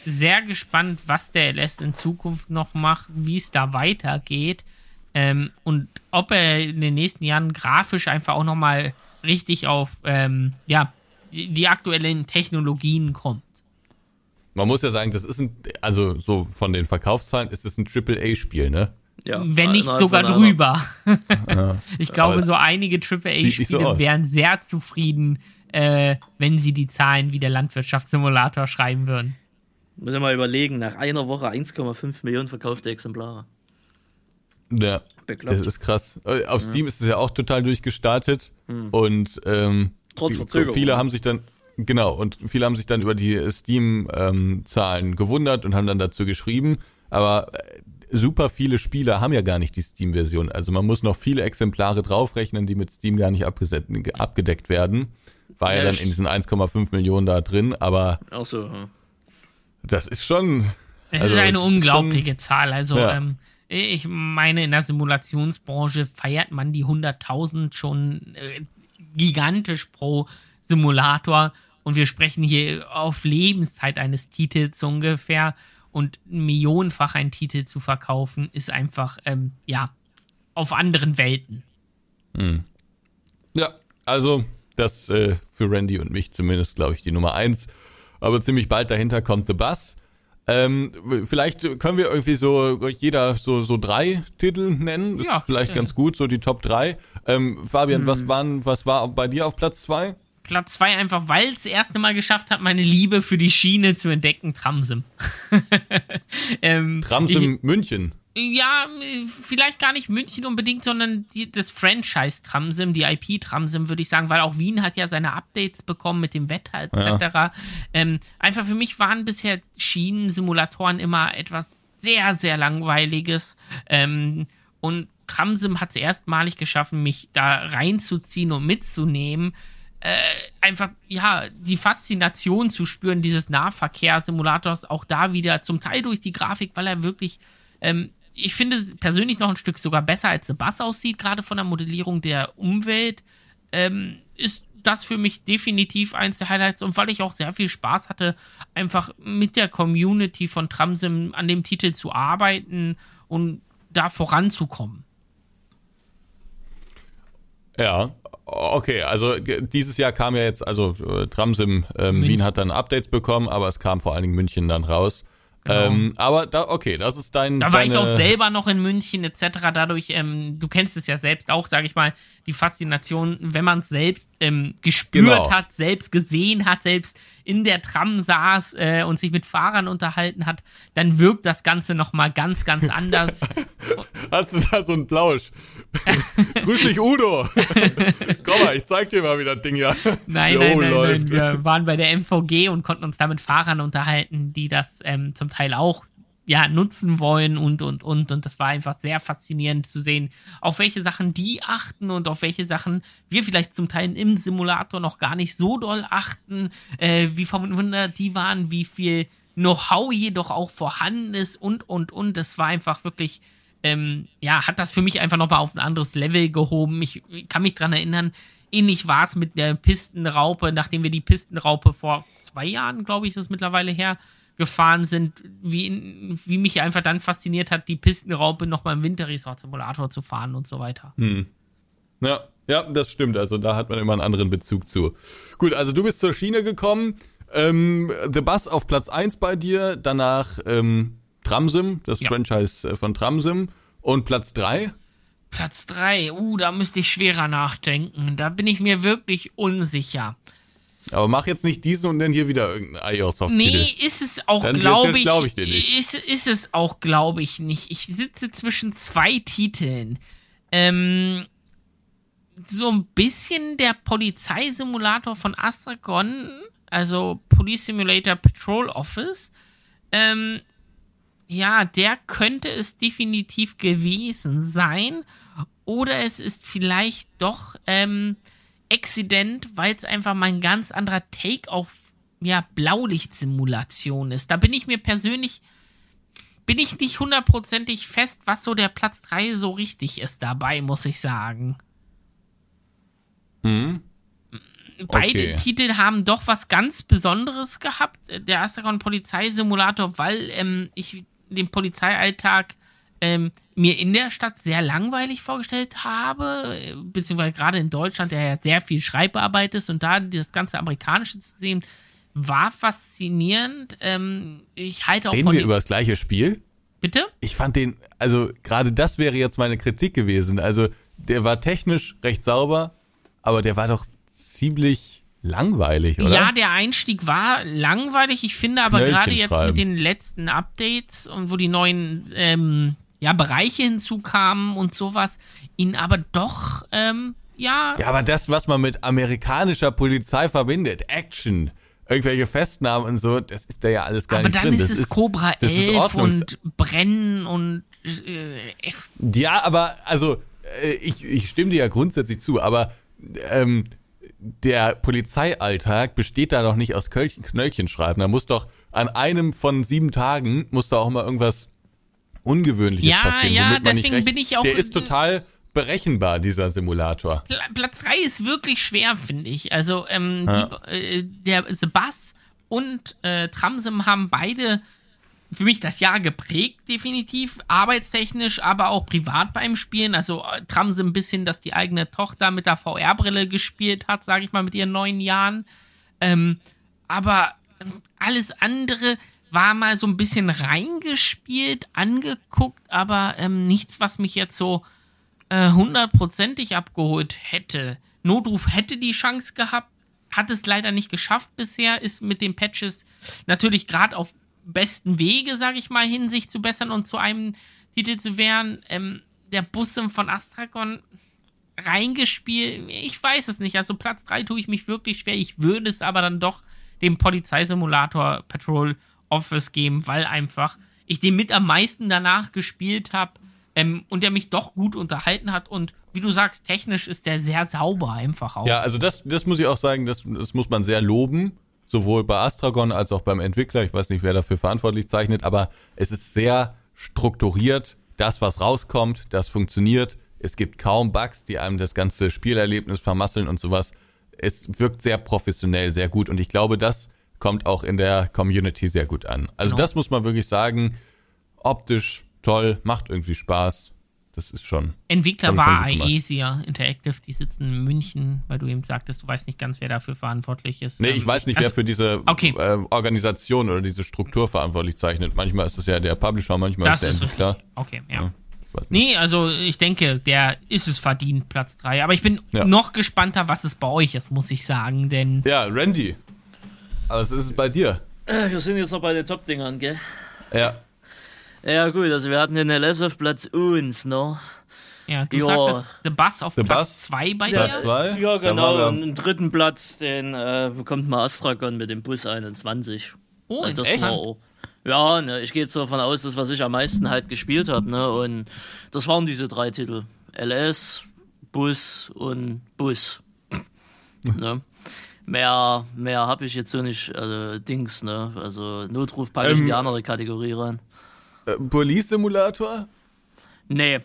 sehr gespannt, was der LS in Zukunft noch macht, wie es da weitergeht ähm, und ob er in den nächsten Jahren grafisch einfach auch nochmal richtig auf ähm, ja, die aktuellen Technologien kommt. Man muss ja sagen, das ist ein, also so von den Verkaufszahlen ist es ein Triple-A-Spiel, ne? Ja, Wenn nicht sogar drüber. Ja. Ich glaube, so einige AAA-Spiele so wären sehr zufrieden, äh, wenn sie die Zahlen wie der Landwirtschaftssimulator schreiben würden. Muss ich mal überlegen, nach einer Woche 1,5 Millionen verkaufte Exemplare. Ja, Bekloppt. das ist krass. Äh, auf Steam ist es ja auch total durchgestartet hm. und ähm, Trotz Verzögerung. Viele haben sich dann, genau, und viele haben sich dann über die Steam-Zahlen ähm, gewundert und haben dann dazu geschrieben, aber äh, super viele Spieler haben ja gar nicht die Steam-Version. Also man muss noch viele Exemplare draufrechnen, die mit Steam gar nicht abgedeckt werden. War ja, ja dann in diesen 1,5 Millionen da drin, aber Ach so, hm. das ist schon. Es also, ist eine unglaubliche schon, Zahl. Also ja. ähm, ich meine, in der Simulationsbranche feiert man die 100.000 schon äh, gigantisch pro Simulator. Und wir sprechen hier auf Lebenszeit eines Titels ungefähr. Und millionenfach einen Titel zu verkaufen, ist einfach, ähm, ja, auf anderen Welten. Hm. Ja, also das äh, für Randy und mich zumindest, glaube ich, die Nummer eins. Aber ziemlich bald dahinter kommt The Bus. Ähm, vielleicht können wir irgendwie so jeder so so drei Titel nennen. Ist ja, vielleicht ganz gut, so die Top drei. Ähm, Fabian, hm. was waren, was war bei dir auf Platz zwei? Platz zwei einfach, weil es das erste Mal geschafft hat, meine Liebe für die Schiene zu entdecken, Tramsim. ähm, Tramsim ich, München. Ja, vielleicht gar nicht München unbedingt, sondern die, das Franchise Tramsim, die IP Tramsim, würde ich sagen, weil auch Wien hat ja seine Updates bekommen mit dem Wetter etc. Ja. Ähm, einfach für mich waren bisher Schienensimulatoren immer etwas sehr, sehr langweiliges. Ähm, und Tramsim hat es erstmalig geschaffen, mich da reinzuziehen und mitzunehmen. Äh, einfach, ja, die Faszination zu spüren dieses Nahverkehrssimulators, auch da wieder zum Teil durch die Grafik, weil er wirklich ähm, ich finde persönlich noch ein Stück sogar besser als The Bus aussieht, gerade von der Modellierung der Umwelt, ähm, ist das für mich definitiv eins der Highlights und weil ich auch sehr viel Spaß hatte, einfach mit der Community von Tramsim an dem Titel zu arbeiten und da voranzukommen. Ja, okay, also dieses Jahr kam ja jetzt, also äh, Tramsim ähm, Wien hat dann Updates bekommen, aber es kam vor allen Dingen München dann raus. Genau. Ähm, aber da, okay, das ist dein. Da war ich auch selber noch in München etc. Dadurch, ähm, du kennst es ja selbst auch, sage ich mal, die Faszination, wenn man es selbst ähm, gespürt genau. hat, selbst gesehen hat, selbst in der Tram saß äh, und sich mit Fahrern unterhalten hat, dann wirkt das Ganze nochmal ganz, ganz anders. Hast du da so einen Plausch? Grüß dich, Udo. Komm mal, ich zeig dir mal, wie das Ding ja nein, nein, nein, läuft. nein. Wir waren bei der MVG und konnten uns da mit Fahrern unterhalten, die das ähm, zum Teil auch ja, nutzen wollen und, und, und. Und das war einfach sehr faszinierend zu sehen, auf welche Sachen die achten und auf welche Sachen wir vielleicht zum Teil im Simulator noch gar nicht so doll achten, äh, wie verwundert die waren, wie viel Know-how jedoch auch vorhanden ist und, und, und. Das war einfach wirklich, ähm, ja, hat das für mich einfach nochmal auf ein anderes Level gehoben. Ich, ich kann mich dran erinnern, ähnlich war es mit der Pistenraupe, nachdem wir die Pistenraupe vor zwei Jahren, glaube ich, ist es mittlerweile her, gefahren sind, wie, wie mich einfach dann fasziniert hat, die Pistenraupe nochmal im Winterresort-Simulator zu fahren und so weiter. Hm. Ja, ja, das stimmt. Also da hat man immer einen anderen Bezug zu. Gut, also du bist zur Schiene gekommen. Ähm, The Bus auf Platz 1 bei dir, danach ähm, Tramsim, das ja. Franchise äh, von Tramsim. Und Platz 3? Platz 3, uh, da müsste ich schwerer nachdenken. Da bin ich mir wirklich unsicher. Aber mach jetzt nicht diesen und dann hier wieder irgendein iOS-Soft. Nee, ist es auch, glaube ich. Glaub ich dir nicht. Ist, ist es auch, glaube ich, nicht. Ich sitze zwischen zwei Titeln. Ähm, so ein bisschen der Polizeisimulator von Astragon, also Police Simulator Patrol Office. Ähm, ja, der könnte es definitiv gewesen sein. Oder es ist vielleicht doch ähm, Accident, weil es einfach mal ein ganz anderer Take auf ja, Blaulichtsimulation ist. Da bin ich mir persönlich, bin ich nicht hundertprozentig fest, was so der Platz 3 so richtig ist dabei, muss ich sagen. Hm. Beide okay. Titel haben doch was ganz Besonderes gehabt. Der Astragon Polizeisimulator, weil ähm, ich den Polizeialltag ähm, mir in der Stadt sehr langweilig vorgestellt habe, beziehungsweise gerade in Deutschland, der ja sehr viel Schreibarbeit ist und da das ganze amerikanische System war faszinierend. Ähm, ich halte auch Reden von wir über das gleiche Spiel? Bitte? Ich fand den, also gerade das wäre jetzt meine Kritik gewesen. Also der war technisch recht sauber, aber der war doch ziemlich langweilig, oder? Ja, der Einstieg war langweilig. Ich finde aber gerade jetzt mit den letzten Updates und wo die neuen ähm, ja, Bereiche hinzukamen und sowas, ihn aber doch, ähm, ja. Ja, aber das, was man mit amerikanischer Polizei verbindet, Action, irgendwelche Festnahmen und so, das ist da ja alles gar aber nicht drin. Aber dann ist es Cobra 11 und Brennen und äh, Ja, aber also äh, ich, ich stimme dir ja grundsätzlich zu, aber ähm, der Polizeialltag besteht da doch nicht aus Knöllchen, Knöllchen schreiben. Da muss doch an einem von sieben Tagen muss da auch mal irgendwas Ungewöhnliches ja, passieren. Ja, deswegen bin ich auch. Der ist total berechenbar, dieser Simulator. Platz 3 ist wirklich schwer, finde ich. Also, ähm, ja. die, äh, der The Bus und äh, Tramsim haben beide für mich das Jahr geprägt, definitiv. Arbeitstechnisch, aber auch privat beim Spielen. Also äh, Tramsim ein bisschen, dass die eigene Tochter mit der VR-Brille gespielt hat, sage ich mal, mit ihren neun Jahren. Ähm, aber ähm, alles andere war mal so ein bisschen reingespielt, angeguckt, aber ähm, nichts, was mich jetzt so äh, hundertprozentig abgeholt hätte. Notruf hätte die Chance gehabt, hat es leider nicht geschafft bisher, ist mit den Patches natürlich gerade auf besten Wege, sage ich mal, hin, sich zu bessern und zu einem Titel zu werden. Ähm, der Busse von Astragon reingespielt, ich weiß es nicht. Also Platz 3 tue ich mich wirklich schwer. Ich würde es aber dann doch dem Polizeisimulator Patrol Office geben, weil einfach ich den mit am meisten danach gespielt habe ähm, und der mich doch gut unterhalten hat und wie du sagst, technisch ist der sehr sauber einfach auch. Ja, also das, das muss ich auch sagen, das, das muss man sehr loben, sowohl bei Astragon als auch beim Entwickler. Ich weiß nicht, wer dafür verantwortlich zeichnet, aber es ist sehr strukturiert. Das, was rauskommt, das funktioniert. Es gibt kaum Bugs, die einem das ganze Spielerlebnis vermasseln und sowas. Es wirkt sehr professionell, sehr gut und ich glaube, das kommt auch in der Community sehr gut an. Also genau. das muss man wirklich sagen. Optisch toll, macht irgendwie Spaß. Das ist schon. Entwickler war Aesia Interactive, die sitzen in München, weil du eben sagtest, du weißt nicht ganz, wer dafür verantwortlich ist. Nee, ich ähm, weiß nicht, also, wer für diese okay. äh, Organisation oder diese Struktur verantwortlich zeichnet. Manchmal ist es ja der Publisher, manchmal das ist der Entwickler. Richtig. Okay, ja. ja nee, also ich denke, der ist es verdient, Platz 3. Aber ich bin ja. noch gespannter, was es bei euch ist, muss ich sagen, denn. Ja, Randy, was ist es bei dir? Äh, wir sind jetzt noch bei den Top-Dingern, gell? Ja. Ja, gut, also wir hatten den LS auf Platz 1, ne? Ja, du ja. sagtest The Bus auf The Platz 2 bei Platz dir? Zwei? Ja, genau. Und den dritten Platz, den äh, bekommt mal Astragon mit dem Bus 21. Oh, also das echt? War, ja, ne, ich gehe jetzt davon aus, dass was ich am meisten halt gespielt habe, ne? Und das waren diese drei Titel. LS, Bus und Bus. ne? Mehr, mehr habe ich jetzt so nicht, also Dings, ne? Also Notruf packe ich ähm, in die andere Kategorie rein. Äh, Police Simulator? Nee,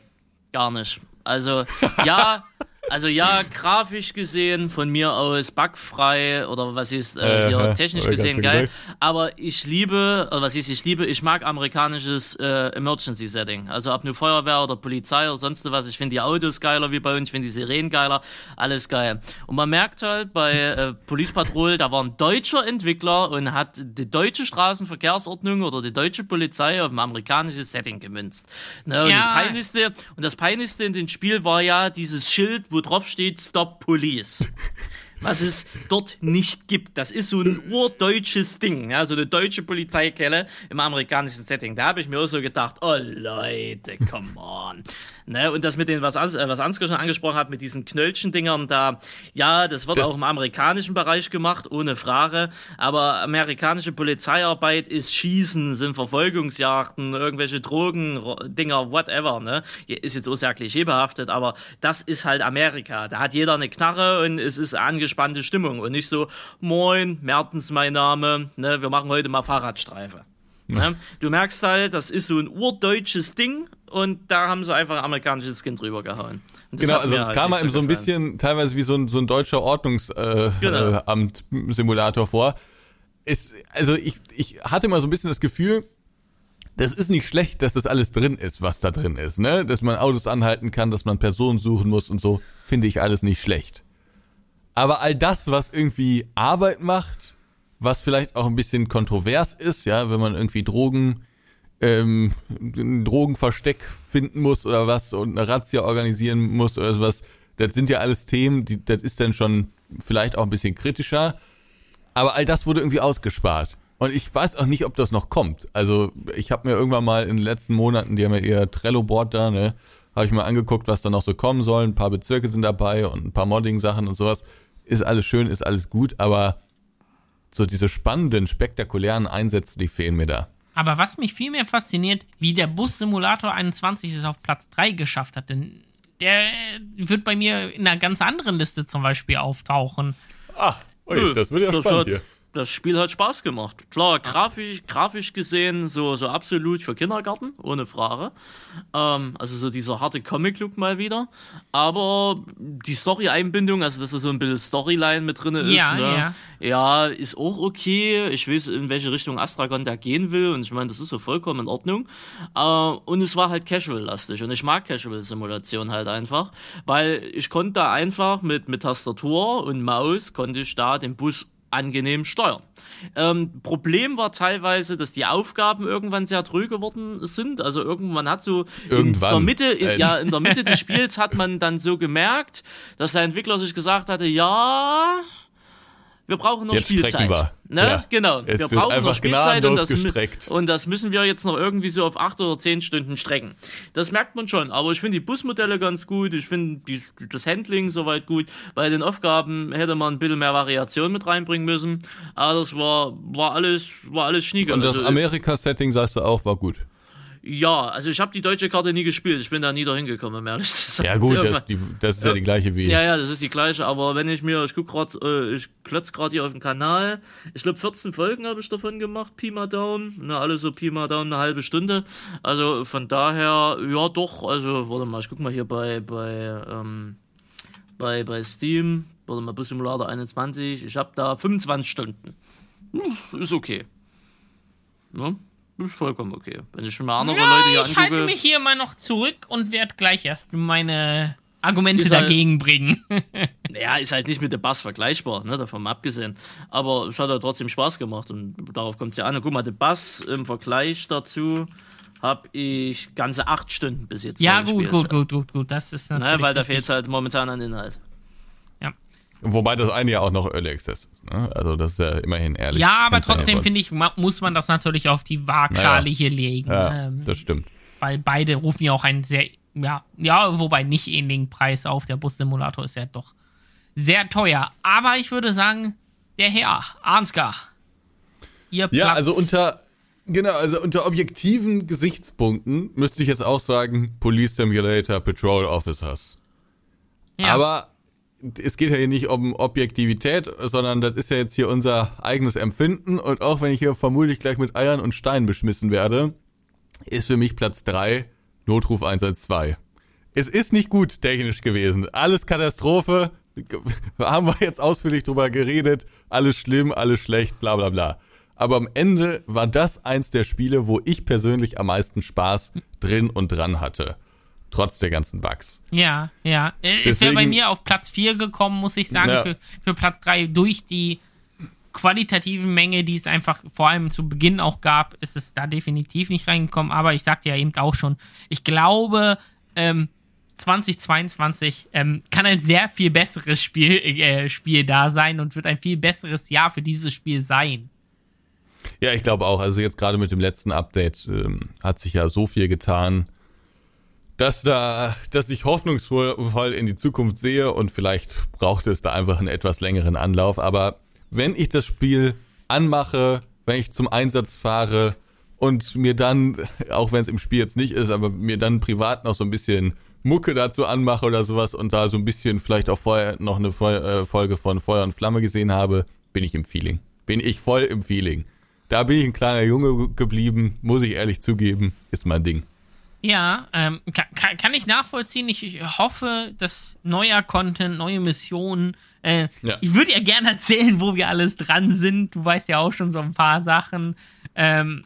gar nicht. Also, ja, Also ja, grafisch gesehen von mir aus bugfrei oder was ist äh, hier äh, technisch gesehen geil. Gesagt. Aber ich liebe, oder was ist ich liebe, ich mag amerikanisches äh, Emergency Setting. Also ob nur Feuerwehr oder Polizei oder sonst was. Ich finde die Autos geiler wie bei uns, ich finde die Sirenen geiler, alles geil. Und man merkt halt bei äh, Police Patrol, da war ein deutscher Entwickler und hat die deutsche Straßenverkehrsordnung oder die deutsche Polizei auf ein amerikanisches Setting gemünzt. Ne? Und ja. das Peinlichste, und das Peinlichste in dem Spiel war ja dieses Schild, wo drauf steht Stop Police. was es dort nicht gibt. Das ist so ein urdeutsches Ding, ja, so eine deutsche Polizeikelle im amerikanischen Setting. Da habe ich mir auch so gedacht, oh Leute, come on. Ne? Und das mit den, was, äh, was Ansgar schon angesprochen hat, mit diesen Knöllchen-Dingern da, ja, das wird das auch im amerikanischen Bereich gemacht, ohne Frage. Aber amerikanische Polizeiarbeit ist Schießen, sind Verfolgungsjagden, irgendwelche Drogen-Dinger, whatever. Ne? Ist jetzt auch sehr klischeebehaftet, aber das ist halt Amerika. Da hat jeder eine Knarre und es ist angespannte Stimmung und nicht so, moin, Mertens mein Name, ne? wir machen heute mal Fahrradstreife. Ne? Du merkst halt, das ist so ein urdeutsches Ding und da haben sie einfach ein amerikanisches Skin drüber gehauen. Genau, also es halt kam einem so, so ein bisschen teilweise wie so ein, so ein deutscher Ordnungsamt-Simulator äh, genau. vor. Ist, also ich, ich hatte mal so ein bisschen das Gefühl, das ist nicht schlecht, dass das alles drin ist, was da drin ist, ne? Dass man Autos anhalten kann, dass man Personen suchen muss und so, finde ich alles nicht schlecht. Aber all das, was irgendwie Arbeit macht, was vielleicht auch ein bisschen kontrovers ist, ja, wenn man irgendwie Drogen, ähm, ein Drogenversteck finden muss oder was und eine Razzia organisieren muss oder sowas, das sind ja alles Themen, die, das ist dann schon vielleicht auch ein bisschen kritischer. Aber all das wurde irgendwie ausgespart. Und ich weiß auch nicht, ob das noch kommt. Also ich habe mir irgendwann mal in den letzten Monaten, die haben ja eher Trello-Board da, ne, habe ich mal angeguckt, was da noch so kommen soll. Ein paar Bezirke sind dabei und ein paar Modding-Sachen und sowas. Ist alles schön, ist alles gut, aber so diese spannenden, spektakulären Einsätze, die fehlen mir da. Aber was mich viel mehr fasziniert, wie der Bus Simulator 21 es auf Platz 3 geschafft hat, denn der wird bei mir in einer ganz anderen Liste zum Beispiel auftauchen. Ach, ui, das wird ja das spannend hier das Spiel hat Spaß gemacht. Klar, grafisch, grafisch gesehen so, so absolut für Kindergarten, ohne Frage. Ähm, also so dieser harte Comic-Look mal wieder. Aber die Story-Einbindung, also dass da so ein bisschen Storyline mit drin ist, ja, ne? ja. ja, ist auch okay. Ich weiß, in welche Richtung Astragon da gehen will und ich meine, das ist so vollkommen in Ordnung. Äh, und es war halt Casual-lastig und ich mag Casual-Simulation halt einfach, weil ich konnte da einfach mit, mit Tastatur und Maus konnte ich da den Bus angenehm steuern. Ähm, Problem war teilweise, dass die Aufgaben irgendwann sehr tröge geworden sind. Also irgendwann hat so irgendwann. in der Mitte, in, ja, in der Mitte des Spiels hat man dann so gemerkt, dass der Entwickler sich gesagt hatte, ja, wir brauchen noch jetzt Spielzeit. Wir. Ne? Ja. Genau. Jetzt wir brauchen noch Spielzeit und das, und das, müssen wir jetzt noch irgendwie so auf acht oder zehn Stunden strecken. Das merkt man schon. Aber ich finde die Busmodelle ganz gut. Ich finde das Handling soweit gut. Bei den Aufgaben hätte man ein bisschen mehr Variation mit reinbringen müssen. Aber das war, war alles, war alles schnieke. Und das also, Amerika-Setting, sagst du auch, war gut. Ja, also ich habe die deutsche Karte nie gespielt. Ich bin da nie dahin gekommen, um ehrlich zu sein. Ja gut, das, die, das ist ja, ja, die gleiche wie. Ja, ja, das ist die gleiche. Aber wenn ich mir, ich guck gerade, äh, ich klotz gerade hier auf dem Kanal. Ich glaube 14 Folgen habe ich davon gemacht, Pi mal Daumen. Na, alle so Pi mal Daumen eine halbe Stunde. Also von daher, ja doch. Also warte mal, ich guck mal hier bei bei ähm, bei bei Steam. Warte mal, Bus Simulator 21. Ich habe da 25 Stunden. Ist okay. Ne? Ist vollkommen okay. Wenn ich schon mal andere ja, Leute hier ich halte mich hier mal noch zurück und werde gleich erst meine Argumente halt, dagegen bringen. naja, ist halt nicht mit dem Bass vergleichbar, ne, davon mal abgesehen. Aber es hat halt trotzdem Spaß gemacht und darauf kommt es ja an. Und guck mal, der Bass im Vergleich dazu habe ich ganze acht Stunden bis jetzt. Ja, gut, gut, gut, gut, gut, das ist natürlich. Naja, weil da fehlt halt momentan an Inhalt. Wobei das eine ja auch noch Early Access ist. Ne? Also das ist ja immerhin ehrlich. Ja, aber trotzdem finde ich, muss man das natürlich auf die Waagschale naja. hier legen. Ja, ähm, das stimmt. Weil beide rufen ja auch einen sehr, ja, ja, wobei nicht ähnlichen Preis auf. Der Bus-Simulator ist ja doch sehr teuer. Aber ich würde sagen, der Herr, Ansgar. Ihr Platz. Ja, also unter, genau, also unter objektiven Gesichtspunkten müsste ich jetzt auch sagen, Police Simulator Patrol Officers. Ja. Aber es geht ja hier nicht um Objektivität, sondern das ist ja jetzt hier unser eigenes Empfinden. Und auch wenn ich hier vermutlich gleich mit Eiern und Steinen beschmissen werde, ist für mich Platz drei Notruf 112. es ist nicht gut technisch gewesen. Alles Katastrophe. Haben wir jetzt ausführlich drüber geredet. Alles schlimm, alles schlecht, bla bla bla. Aber am Ende war das eins der Spiele, wo ich persönlich am meisten Spaß drin und dran hatte. Trotz der ganzen Bugs. Ja, ja. Deswegen, es wäre bei mir auf Platz 4 gekommen, muss ich sagen, ja. für, für Platz 3 durch die qualitativen Menge, die es einfach vor allem zu Beginn auch gab, ist es da definitiv nicht reingekommen. Aber ich sagte ja eben auch schon, ich glaube, ähm, 2022 ähm, kann ein sehr viel besseres Spiel, äh, Spiel da sein und wird ein viel besseres Jahr für dieses Spiel sein. Ja, ich glaube auch. Also jetzt gerade mit dem letzten Update ähm, hat sich ja so viel getan, dass da, dass ich hoffnungsvoll in die Zukunft sehe und vielleicht braucht es da einfach einen etwas längeren Anlauf. Aber wenn ich das Spiel anmache, wenn ich zum Einsatz fahre und mir dann, auch wenn es im Spiel jetzt nicht ist, aber mir dann privat noch so ein bisschen Mucke dazu anmache oder sowas und da so ein bisschen vielleicht auch vorher noch eine äh, Folge von Feuer und Flamme gesehen habe, bin ich im Feeling. Bin ich voll im Feeling. Da bin ich ein kleiner Junge geblieben, muss ich ehrlich zugeben, ist mein Ding. Ja, ähm, kann, kann, ich nachvollziehen. Ich, hoffe, dass neuer Content, neue Missionen. Äh, ja. Ich würde ja gerne erzählen, wo wir alles dran sind. Du weißt ja auch schon so ein paar Sachen. Ähm,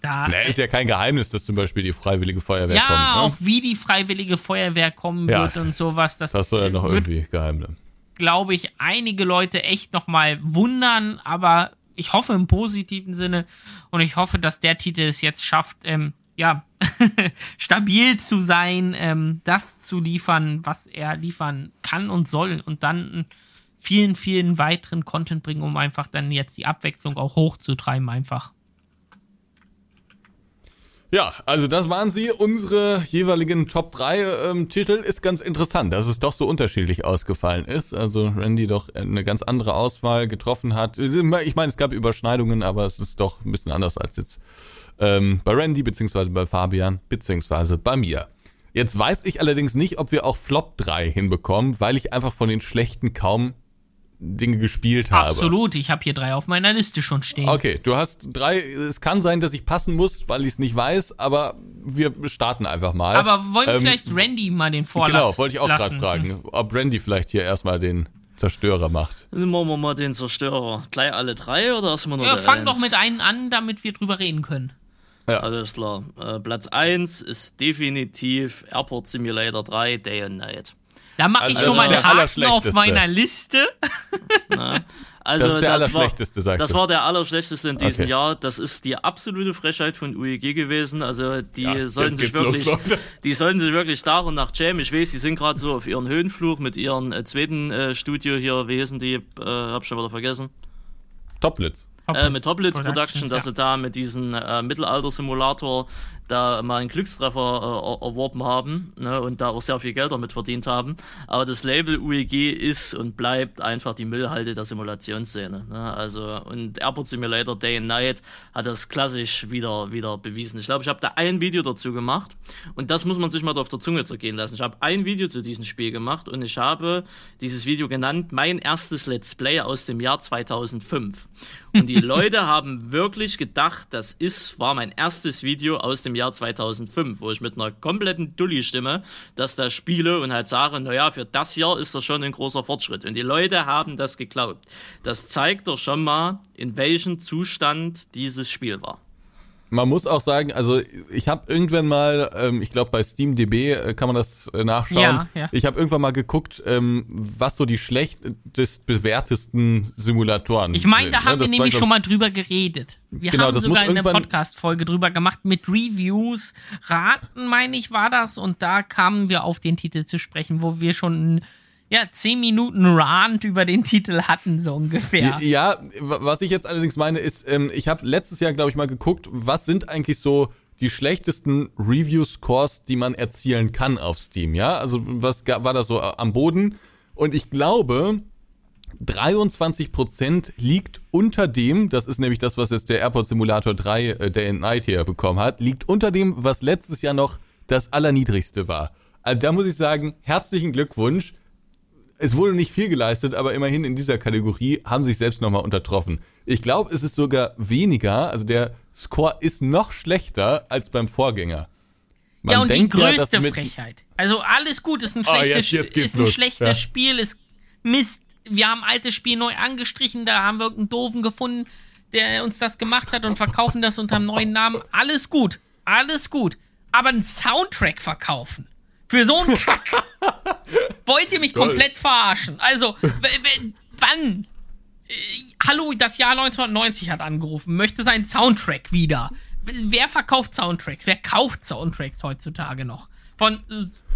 da, Na, ist ja kein Geheimnis, dass zum Beispiel die Freiwillige Feuerwehr ja, kommt. Ja, ne? auch wie die Freiwillige Feuerwehr kommen ja, wird und sowas. Das, das soll ja noch irgendwie geheim bleiben. Glaube ich, einige Leute echt nochmal wundern, aber ich hoffe im positiven Sinne und ich hoffe, dass der Titel es jetzt schafft, ähm, ja, stabil zu sein, ähm, das zu liefern, was er liefern kann und soll und dann vielen, vielen weiteren Content bringen, um einfach dann jetzt die Abwechslung auch hochzutreiben einfach. Ja, also das waren sie, unsere jeweiligen Top 3 ähm, Titel. Ist ganz interessant, dass es doch so unterschiedlich ausgefallen ist. Also Randy doch eine ganz andere Auswahl getroffen hat. Ich meine, es gab Überschneidungen, aber es ist doch ein bisschen anders als jetzt ähm, bei Randy, beziehungsweise bei Fabian, beziehungsweise bei mir. Jetzt weiß ich allerdings nicht, ob wir auch Flop 3 hinbekommen, weil ich einfach von den schlechten kaum Dinge gespielt habe. Absolut, ich habe hier drei auf meiner Liste schon stehen. Okay, du hast drei. Es kann sein, dass ich passen muss, weil ich es nicht weiß, aber wir starten einfach mal. Aber wollen wir ähm, vielleicht Randy mal den Vorlass Genau, wollte ich auch gerade fragen, ob Randy vielleicht hier erstmal den Zerstörer macht. Machen wir mal den Zerstörer. Gleich alle drei oder erstmal nur Ja, fang eins? doch mit einem an, damit wir drüber reden können. Ja. Alles klar. Äh, Platz 1 ist definitiv Airport Simulator 3 Day and Night. Da mache also ich schon mal einen Haken auf meiner Liste. Na, also das ist der das Allerschlechteste, war, Das war der Allerschlechteste in diesem okay. Jahr. Das ist die absolute Frechheit von UEG gewesen. Also die ja, sollten sich wirklich, los, die sollten sich wirklich nach und nach jam. Ich weiß, die sind gerade so auf ihren Höhenflug mit ihrem äh, zweiten äh, Studio hier. Wie heißen die? Äh, hab schon wieder vergessen. Toplitz. Äh, mit Toplitz Production, Production dass ja. sie da mit diesem äh, Mittelalter-Simulator da mal einen Glückstreffer äh, erworben haben ne, und da auch sehr viel Geld damit verdient haben. Aber das Label UEG ist und bleibt einfach die Müllhalde der Simulationsszene. Ne? Also, und Airport Simulator Day and Night hat das klassisch wieder, wieder bewiesen. Ich glaube, ich habe da ein Video dazu gemacht und das muss man sich mal auf der Zunge zergehen lassen. Ich habe ein Video zu diesem Spiel gemacht und ich habe dieses Video genannt, mein erstes Let's Play aus dem Jahr 2005. Und die Leute haben wirklich gedacht, das ist, war mein erstes Video aus dem Jahr Jahr 2005, wo ich mit einer kompletten Dulli-Stimme das da spiele und halt sage, naja, für das Jahr ist das schon ein großer Fortschritt. Und die Leute haben das geglaubt. Das zeigt doch schon mal, in welchem Zustand dieses Spiel war man muss auch sagen, also ich habe irgendwann mal, ähm, ich glaube bei SteamDB äh, kann man das äh, nachschauen. Ja, ja. Ich habe irgendwann mal geguckt, ähm, was so die schlechtest bewertesten Simulatoren. Ich meine, da haben ne? wir nämlich schon mal drüber geredet. Wir genau, haben sogar eine Podcast-Folge drüber gemacht mit Reviews. Raten, meine ich, war das. Und da kamen wir auf den Titel zu sprechen, wo wir schon ja, zehn Minuten Rant über den Titel hatten, so ungefähr. Ja, was ich jetzt allerdings meine, ist, ähm, ich habe letztes Jahr, glaube ich, mal geguckt, was sind eigentlich so die schlechtesten Review-Scores, die man erzielen kann auf Steam, ja? Also was war da so am Boden? Und ich glaube, 23% liegt unter dem, das ist nämlich das, was jetzt der Airport Simulator 3 äh, Day and Night hier bekommen hat, liegt unter dem, was letztes Jahr noch das allerniedrigste war. Also da muss ich sagen, herzlichen Glückwunsch es wurde nicht viel geleistet, aber immerhin in dieser Kategorie haben sich selbst nochmal untertroffen. Ich glaube, es ist sogar weniger, also der Score ist noch schlechter als beim Vorgänger. Man ja, und die größte ja, Frechheit. Also alles gut, ist ein schlechtes, oh, jetzt, jetzt ist ein schlechtes ja. Spiel, ist Mist. Wir haben altes Spiel neu angestrichen, da haben wir irgendeinen Doofen gefunden, der uns das gemacht hat und verkaufen das unter einem neuen Namen. Alles gut, alles gut. Aber einen Soundtrack verkaufen. Für so einen Kack. Wollt ihr mich komplett verarschen? Also, wann? Äh, hallo, das Jahr 1990 hat angerufen, möchte seinen Soundtrack wieder wer verkauft Soundtracks? Wer kauft Soundtracks heutzutage noch? Von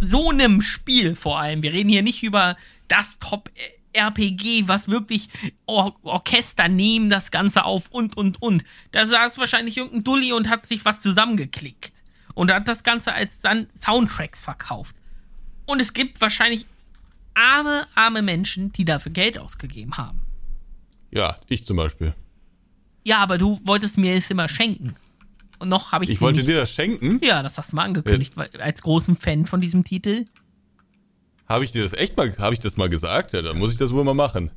so einem Spiel vor allem. Wir reden hier nicht über das Top RPG, was wirklich Or Orchester nehmen das Ganze auf und und und. Da saß wahrscheinlich irgendein Dulli und hat sich was zusammengeklickt und hat das Ganze als dann Soundtracks verkauft. Und es gibt wahrscheinlich arme, arme Menschen, die dafür Geld ausgegeben haben. Ja, ich zum Beispiel. Ja, aber du wolltest mir es immer schenken. Und noch habe ich. Ich wollte nicht. dir das schenken? Ja, das hast du mal angekündigt, ja. als großen Fan von diesem Titel. Habe ich dir das echt mal, habe ich das mal gesagt? Ja, dann muss ich das wohl mal machen.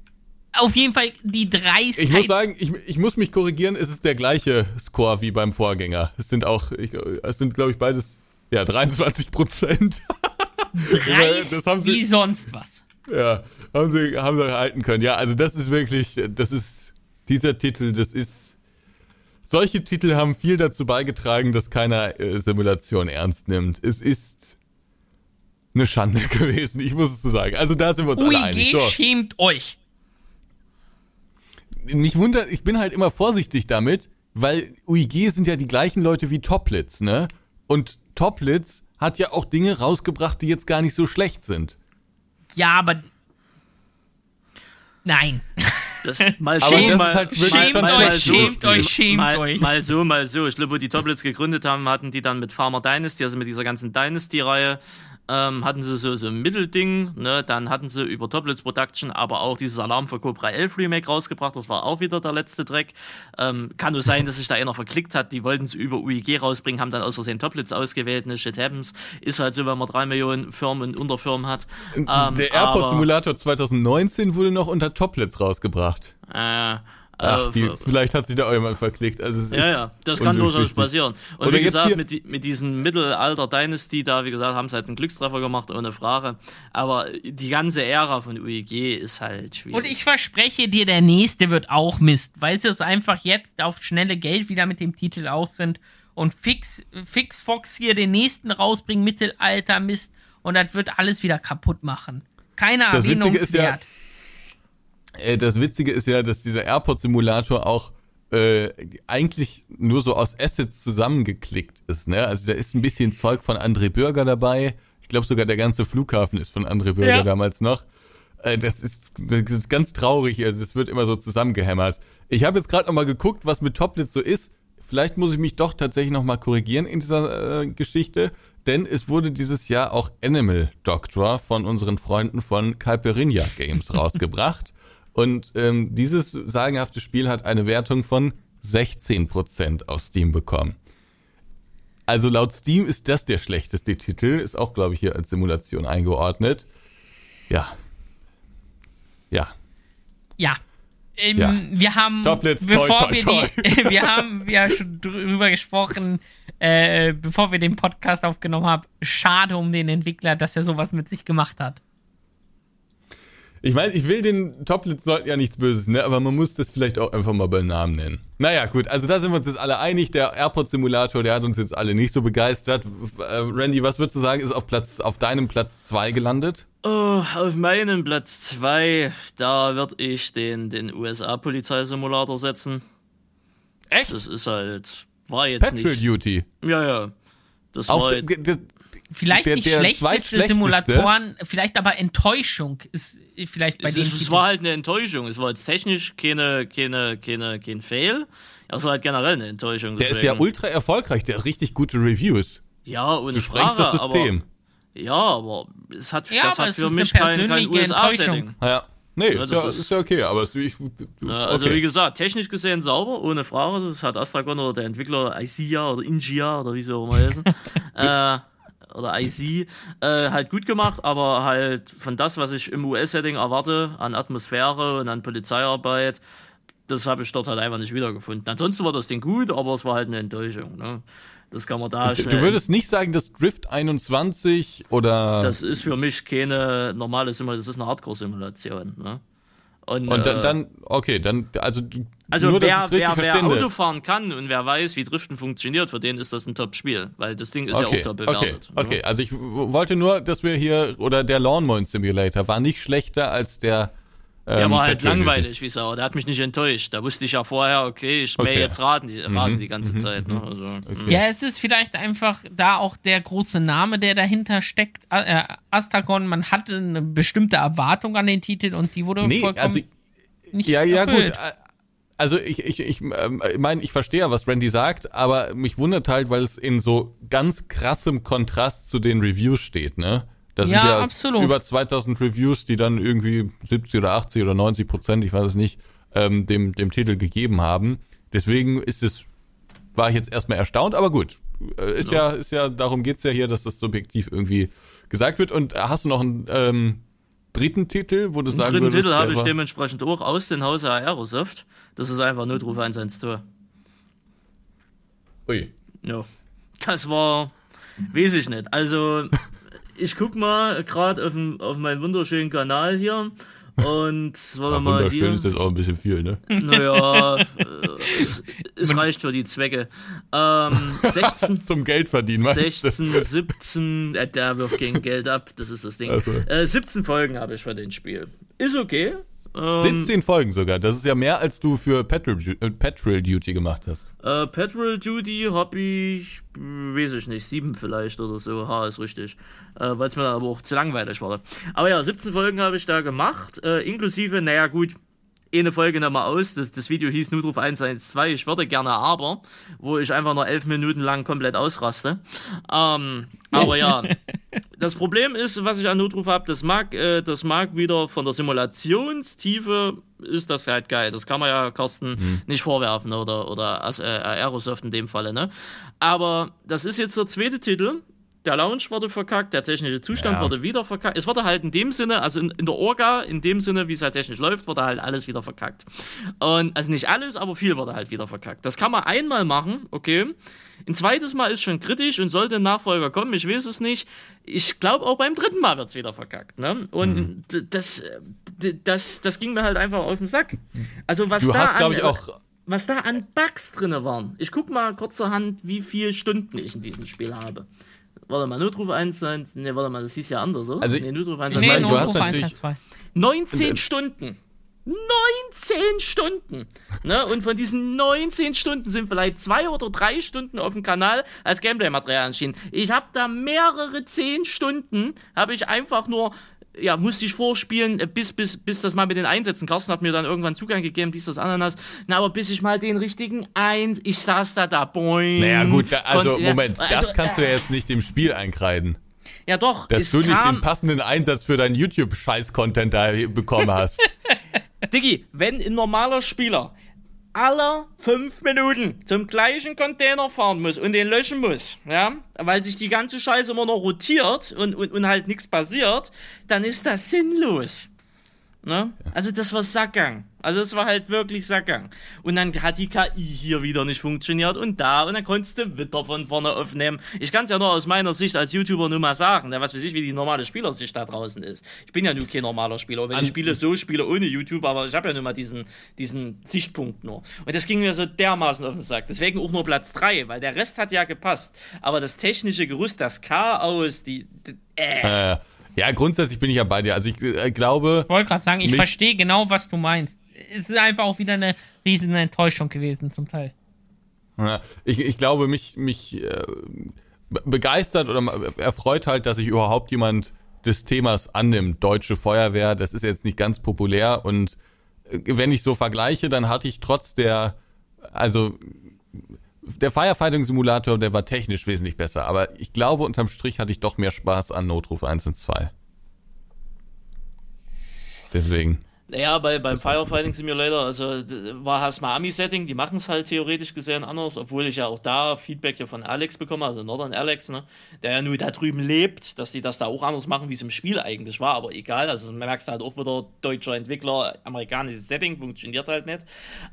Auf jeden Fall die drei. Ich muss sagen, ich, ich muss mich korrigieren, es ist der gleiche Score wie beim Vorgänger. Es sind auch, ich, es sind glaube ich beides, ja, 23 Prozent. das haben sie, wie sonst was. Ja, haben sie, haben sie erhalten können. Ja, also das ist wirklich, das ist, dieser Titel, das ist, solche Titel haben viel dazu beigetragen, dass keiner äh, Simulation ernst nimmt. Es ist eine Schande gewesen, ich muss es so sagen. Also da sind wir uns UIG alle einig. So. schämt euch. Mich wundert, ich bin halt immer vorsichtig damit, weil UIG sind ja die gleichen Leute wie Toplitz, ne? Und Toplitz hat ja auch Dinge rausgebracht, die jetzt gar nicht so schlecht sind. Ja, aber nein. Das, mal so, schämt, mal, halt schämt mal, euch, mal so, schämt euch, schämt mal, euch. Mal so, mal so. Ich glaube, wo die Toplets gegründet haben, hatten die dann mit Farmer Dynasty, also mit dieser ganzen Dynasty-Reihe, ähm, hatten sie so, so ein Mittelding, ne? dann hatten sie über Toplets Production aber auch dieses Alarm für Cobra 11 Remake rausgebracht, das war auch wieder der letzte Dreck. Ähm, kann nur sein, dass sich da einer verklickt hat, die wollten es über UIG rausbringen, haben dann aus Versehen Toplets ausgewählt, ne, shit happens, ist halt so, wenn man drei Millionen Firmen und Unterfirmen hat. Ähm, Der Airport Simulator 2019 wurde noch unter Toplets rausgebracht. Äh, Ach, die, vielleicht hat sich da auch jemand verklickt. Also ja, ja, das kann durchaus passieren. Und Oder wie gesagt, mit, mit diesem Mittelalter Dynasty da, wie gesagt, haben sie halt einen Glückstreffer gemacht, ohne Frage. Aber die ganze Ära von UEG ist halt schwierig. Und ich verspreche dir, der nächste wird auch Mist, weil sie es einfach jetzt auf schnelle Geld wieder mit dem Titel aus sind und fix, fix Fox hier den nächsten rausbringen, Mittelalter Mist und das wird alles wieder kaputt machen. Keine Erwähnungswert. Äh, das Witzige ist ja, dass dieser Airport-Simulator auch äh, eigentlich nur so aus Assets zusammengeklickt ist. Ne? Also da ist ein bisschen Zeug von André Bürger dabei. Ich glaube sogar der ganze Flughafen ist von André Bürger ja. damals noch. Äh, das, ist, das ist ganz traurig. Also es wird immer so zusammengehämmert. Ich habe jetzt gerade noch mal geguckt, was mit Toplitz so ist. Vielleicht muss ich mich doch tatsächlich noch mal korrigieren in dieser äh, Geschichte, denn es wurde dieses Jahr auch Animal Doctor von unseren Freunden von Calperinia Games rausgebracht. Und ähm, dieses sagenhafte Spiel hat eine Wertung von 16% auf Steam bekommen. Also laut Steam ist das der schlechteste Titel, ist auch, glaube ich, hier als Simulation eingeordnet. Ja. Ja. Ja. Ähm, ja. Wir haben, Toplets, bevor toi, wir toi, die, wir haben ja schon drüber gesprochen, äh, bevor wir den Podcast aufgenommen haben. Schade um den Entwickler, dass er sowas mit sich gemacht hat. Ich meine, ich will den Toplitz sollten ja nichts Böses, ne? Aber man muss das vielleicht auch einfach mal beim Namen nennen. Naja, gut, also da sind wir uns jetzt alle einig. Der Airport-Simulator, der hat uns jetzt alle nicht so begeistert. Äh, Randy, was würdest du sagen, ist auf Platz, auf deinem Platz 2 gelandet? Oh, auf meinem Platz 2, da würde ich den, den USA-Polizeisimulator setzen. Echt? Das ist halt, war jetzt Patrol nicht. Duty. Ja, ja. Das auch, war halt, Vielleicht der, nicht der schlechteste Simulatoren, vielleicht aber Enttäuschung ist vielleicht bei es. Es war halt eine Enttäuschung. Es war jetzt technisch keine, keine, keine, kein Fail. Es war halt generell eine Enttäuschung. Der deswegen. ist ja ultra erfolgreich, der hat richtig gute Reviews. Ja, und du sprengst das System. Aber, ja, aber es hat, ja, das hat für mich kein, kein USA-Setting. Ja. Nee, ja, ist, ja, ist, ja, okay, aber es, ich, Also okay. wie gesagt, technisch gesehen sauber, ohne Frage. Das hat Astragon oder der Entwickler ICIA oder Ingia oder wie sie auch immer heißen. äh, oder IC äh, halt gut gemacht, aber halt von das, was ich im US-Setting erwarte, an Atmosphäre und an Polizeiarbeit, das habe ich dort halt einfach nicht wiedergefunden. Ansonsten war das Ding gut, aber es war halt eine Enttäuschung. Ne? Das kann man da schnell. Du würdest nicht sagen, dass Drift 21 oder. Das ist für mich keine normale Simulation, das ist eine Hardcore-Simulation. Ne? Und, und dann, äh, dann, okay, dann, also, also nur, wer, wer, wer Auto fahren kann und wer weiß, wie Driften funktioniert, für den ist das ein Top-Spiel, weil das Ding ist okay, ja auch top bewertet. Okay, okay, also ich wollte nur, dass wir hier, oder der Lawnmower Simulator war nicht schlechter als der der ähm, war halt langweilig wie Sau. Der hat mich nicht enttäuscht. Da wusste ich ja vorher, okay, ich mähe okay. jetzt Rasen, die, mhm. Rasen die ganze mhm. Zeit. Ne? Mhm. Also, okay. Ja, es ist vielleicht einfach da auch der große Name, der dahinter steckt. Äh, Astagon, man hatte eine bestimmte Erwartung an den Titel und die wurde nee, vollkommen also, nicht Ja, ja, erfüllt. gut. Also ich, ich, ich ähm, meine, ich verstehe ja, was Randy sagt, aber mich wundert halt, weil es in so ganz krassem Kontrast zu den Reviews steht, ne? Das ja, sind ja absolut. über 2000 Reviews, die dann irgendwie 70 oder 80 oder 90 Prozent, ich weiß es nicht, ähm, dem, dem Titel gegeben haben. Deswegen ist es, war ich jetzt erstmal erstaunt, aber gut. Äh, ist ja. ja, ist ja, darum geht's ja hier, dass das subjektiv irgendwie gesagt wird. Und hast du noch einen ähm, dritten Titel, wo du sagen dritten würdest? dritten Titel habe ich dementsprechend auch aus dem Hause Aerosoft. Das ist einfach Notruf 112. Ui. Ja. Das war, weiß ich nicht. Also, ich guck mal gerade auf, auf meinen wunderschönen Kanal hier. Und warte Ach, mal. Wunderschön hier. ist das auch ein bisschen viel, ne? Naja, äh, es, es reicht für die Zwecke. Ähm, 16. Zum Geld verdienen, 16, 17, äh, der wirft gegen Geld ab, das ist das Ding. Also. Äh, 17 Folgen habe ich für den Spiel. Ist okay, ähm, 17 Folgen sogar. Das ist ja mehr, als du für Petrol, äh, Petrol Duty gemacht hast. Äh, Petrol Duty habe ich, weiß ich nicht, sieben vielleicht oder so. Ha, ist richtig. Äh, Weil es mir dann aber auch zu langweilig war. Aber ja, 17 Folgen habe ich da gemacht. Äh, inklusive, naja, gut, eine Folge nochmal aus. Das, das Video hieß Notruf 112. Ich würde gerne aber, wo ich einfach nur elf Minuten lang komplett ausraste. Ähm, aber ja, das Problem ist, was ich an Notruf habe, das mag, äh, das mag wieder von der Simulationstiefe ist das halt geil. Das kann man ja Carsten hm. nicht vorwerfen oder, oder äh, Aerosoft in dem Falle. Ne? Aber das ist jetzt der zweite Titel der Lounge wurde verkackt, der technische Zustand ja. wurde wieder verkackt. Es wurde halt in dem Sinne, also in, in, der Orga, in dem Sinne, wie es halt technisch läuft, wurde halt alles wieder verkackt. Und also nicht alles, aber viel wurde halt wieder verkackt. Das kann man einmal machen, okay. Ein zweites Mal ist schon kritisch und sollte ein Nachfolger kommen, ich weiß es nicht. Ich glaube, auch beim dritten Mal wird es wieder verkackt. Ne? Und mhm. das, das, das ging mir halt einfach auf den Sack. Also was du da hast, glaube ich, auch was da an Bugs drin waren. Ich guck mal kurzerhand, wie viele Stunden ich in diesem Spiel habe. Warte mal, Notruf 1, 1, ne, warte mal, das hieß ja anders, oder? Also, nee, Notruf 1, 1, nee, hast natürlich 19 Stunden. 19 Stunden. Ne? Und von diesen 19 Stunden sind vielleicht zwei oder drei Stunden auf dem Kanal als Gameplay-Material erschienen. Ich habe da mehrere 10 Stunden, habe ich einfach nur ja, musste ich vorspielen, äh, bis, bis, bis das mal mit den Einsätzen. Carsten hat mir dann irgendwann Zugang gegeben, dies, das, Ananas. Na, aber bis ich mal den richtigen Eins, ich saß da da, boing. Naja, gut, da, also, und, Moment, also, das kannst äh, du ja jetzt nicht dem Spiel einkreiden. Ja, doch. Dass du nicht den passenden Einsatz für deinen YouTube-Scheiß-Content da bekommen hast. Diggi, wenn ein normaler Spieler aller fünf Minuten zum gleichen Container fahren muss und den löschen muss, ja, weil sich die ganze Scheiße immer noch rotiert und, und, und halt nichts passiert, dann ist das sinnlos. Ne? Also das war Sackgang. Also es war halt wirklich Sackgang. Und dann hat die KI hier wieder nicht funktioniert und da und dann konntest du Witter von vorne aufnehmen. Ich kann es ja nur aus meiner Sicht als YouTuber nur mal sagen, was weiß ich, wie die normale Spielersicht da draußen ist. Ich bin ja nun kein normaler Spieler. Wenn ich spiele, so spiele ohne YouTube, aber ich habe ja nur mal diesen, diesen Sichtpunkt nur. Und das ging mir so dermaßen auf den Sack. Deswegen auch nur Platz 3, weil der Rest hat ja gepasst. Aber das technische Gerüst, das Chaos, die... die äh. äh ja, grundsätzlich bin ich ja bei dir. Also ich äh, glaube. Ich wollte gerade sagen, ich verstehe genau, was du meinst. Es ist einfach auch wieder eine riesige Enttäuschung gewesen zum Teil. Ja, ich, ich glaube, mich, mich äh, begeistert oder erfreut halt, dass sich überhaupt jemand des Themas annimmt. Deutsche Feuerwehr, das ist jetzt nicht ganz populär und äh, wenn ich so vergleiche, dann hatte ich trotz der, also der Firefighting Simulator, der war technisch wesentlich besser, aber ich glaube, unterm Strich hatte ich doch mehr Spaß an Notruf 1 und 2. Deswegen. Naja, bei, beim Firefighting Simulator, also war das Miami-Setting, die machen es halt theoretisch gesehen anders, obwohl ich ja auch da Feedback hier von Alex bekomme, also Northern Alex, ne, der ja nur da drüben lebt, dass die das da auch anders machen, wie es im Spiel eigentlich war, aber egal, also man merkt halt auch wieder, deutscher Entwickler, amerikanisches Setting, funktioniert halt nicht.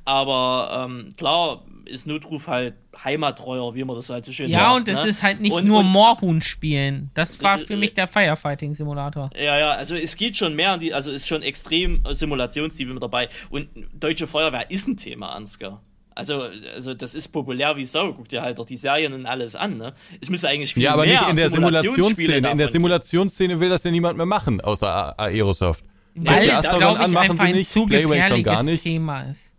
Aber ähm, klar ist Notruf halt heimattreuer, wie man das halt so schön ja, sagt. Ja, und es ne? ist halt nicht und, nur Moorhuhn spielen. Das war für mich der Firefighting-Simulator. Ja, ja, also es geht schon mehr an die, also ist schon extrem Simulationstiefe mit dabei. Und Deutsche Feuerwehr ist ein Thema, Ansgar. Also, also das ist populär wie Sau. Guck dir halt doch die Serien und alles an, ne? Es müsste eigentlich viel Ja, aber mehr nicht in der Simulationsszene. In der Simulationsszene will das ja niemand mehr machen, außer Aerosoft. Weil es, glaube ich, einfach ein nicht, zu gefährliches Thema ist.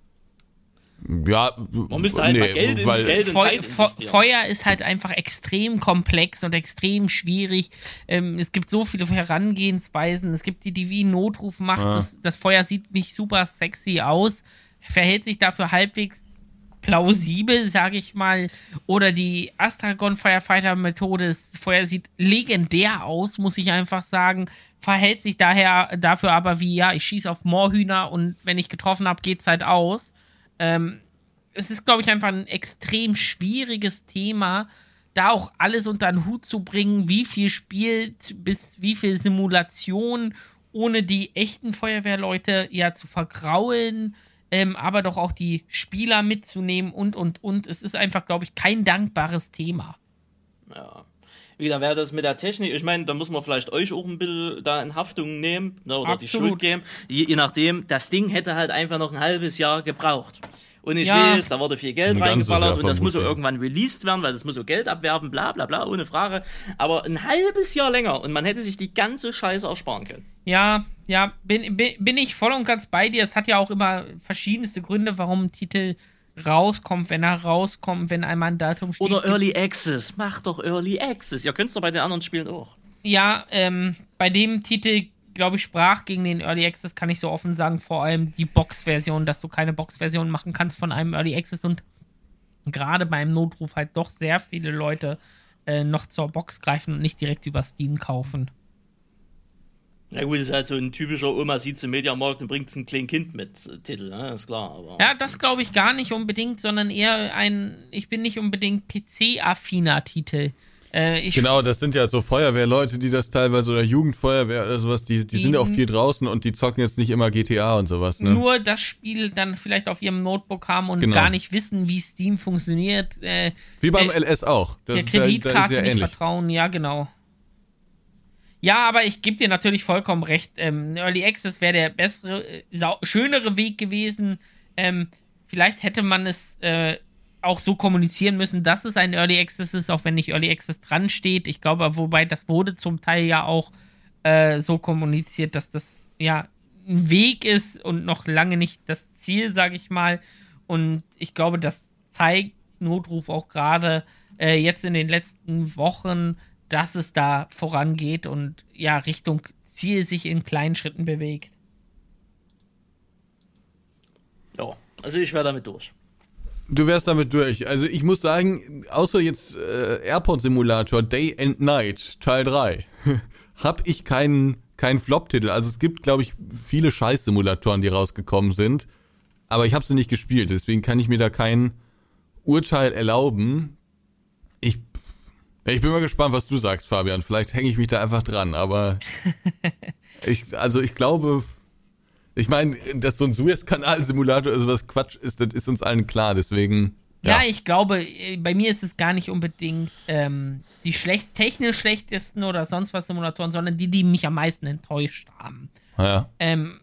Ja, man müsste halt nee, mal Geld in, Geld in Fe Fe Feuer ist halt einfach extrem komplex und extrem schwierig. Ähm, es gibt so viele Herangehensweisen. Es gibt die, die wie Notruf macht. Ja. Das, das, Feuer sieht nicht super sexy aus, verhält sich dafür halbwegs plausibel, sage ich mal. Oder die Astragon Firefighter Methode. Das Feuer sieht legendär aus, muss ich einfach sagen. Verhält sich daher dafür aber wie, ja, ich schieße auf Moorhühner und wenn ich getroffen habe, geht's halt aus. Ähm, es ist, glaube ich, einfach ein extrem schwieriges Thema, da auch alles unter den Hut zu bringen, wie viel spielt, bis wie viel Simulation, ohne die echten Feuerwehrleute ja zu vergraulen, ähm, aber doch auch die Spieler mitzunehmen und, und, und. Es ist einfach, glaube ich, kein dankbares Thema. Ja. Wie da wäre das mit der Technik? Ich meine, da muss man vielleicht euch auch ein bisschen da in Haftung nehmen ne, oder Absolut. die Schuld geben. Je, je, nachdem, das Ding hätte halt einfach noch ein halbes Jahr gebraucht. Und ich ja. weiß, da wurde viel Geld reingeballert und das muss so irgendwann released werden, weil das muss so Geld abwerfen, bla bla bla, ohne Frage. Aber ein halbes Jahr länger und man hätte sich die ganze Scheiße ersparen können. Ja, ja, bin, bin, bin ich voll und ganz bei dir. Es hat ja auch immer verschiedenste Gründe, warum ein Titel rauskommt, wenn er rauskommt, wenn einmal ein Datum steht. Oder Early Access. Mach doch Early Access. Ihr könnt es doch bei den anderen Spielen auch. Ja, ähm, bei dem Titel, glaube ich, sprach gegen den Early Access, kann ich so offen sagen, vor allem die Box-Version, dass du keine Box-Version machen kannst von einem Early Access und gerade beim Notruf halt doch sehr viele Leute äh, noch zur Box greifen und nicht direkt über Steam kaufen. Ja gut, ist halt so ein typischer Oma sieht im Mediamarkt und bringt ein kleines Kind mit äh, Titel, ne? ist klar. Aber, ja, das glaube ich gar nicht unbedingt, sondern eher ein, ich bin nicht unbedingt PC-affiner Titel. Äh, genau, das sind ja so Feuerwehrleute, die das teilweise oder Jugendfeuerwehr oder sowas, die, die, die sind auch viel draußen und die zocken jetzt nicht immer GTA und sowas. Ne? Nur das Spiel dann vielleicht auf ihrem Notebook haben und genau. gar nicht wissen, wie Steam funktioniert. Äh, wie beim äh, LS auch. Das der Kreditkarte ja, nicht ähnlich. vertrauen, ja genau. Ja, aber ich gebe dir natürlich vollkommen recht. Ähm, Early Access wäre der bessere, äh, schönere Weg gewesen. Ähm, vielleicht hätte man es äh, auch so kommunizieren müssen, dass es ein Early Access ist, auch wenn nicht Early Access dran steht. Ich glaube, wobei das wurde zum Teil ja auch äh, so kommuniziert, dass das ja ein Weg ist und noch lange nicht das Ziel, sage ich mal. Und ich glaube, das zeigt Notruf auch gerade äh, jetzt in den letzten Wochen, dass es da vorangeht und ja, Richtung Ziel sich in kleinen Schritten bewegt. Ja, also ich wäre damit durch. Du wärst damit durch. Also ich muss sagen, außer jetzt äh, Airport Simulator Day and Night Teil 3, hab ich keinen keinen Flop-Titel. Also es gibt, glaube ich, viele Scheiß-Simulatoren, die rausgekommen sind, aber ich habe sie nicht gespielt, deswegen kann ich mir da kein Urteil erlauben. Ich bin mal gespannt, was du sagst, Fabian. Vielleicht hänge ich mich da einfach dran, aber ich, also ich glaube, ich meine, dass so ein Suez-Kanal-Simulator ist was Quatsch ist, das ist uns allen klar, deswegen. Ja. ja, ich glaube, bei mir ist es gar nicht unbedingt ähm, die schlecht, technisch schlechtesten oder sonst was Simulatoren, sondern die, die mich am meisten enttäuscht haben. Ja. Ähm,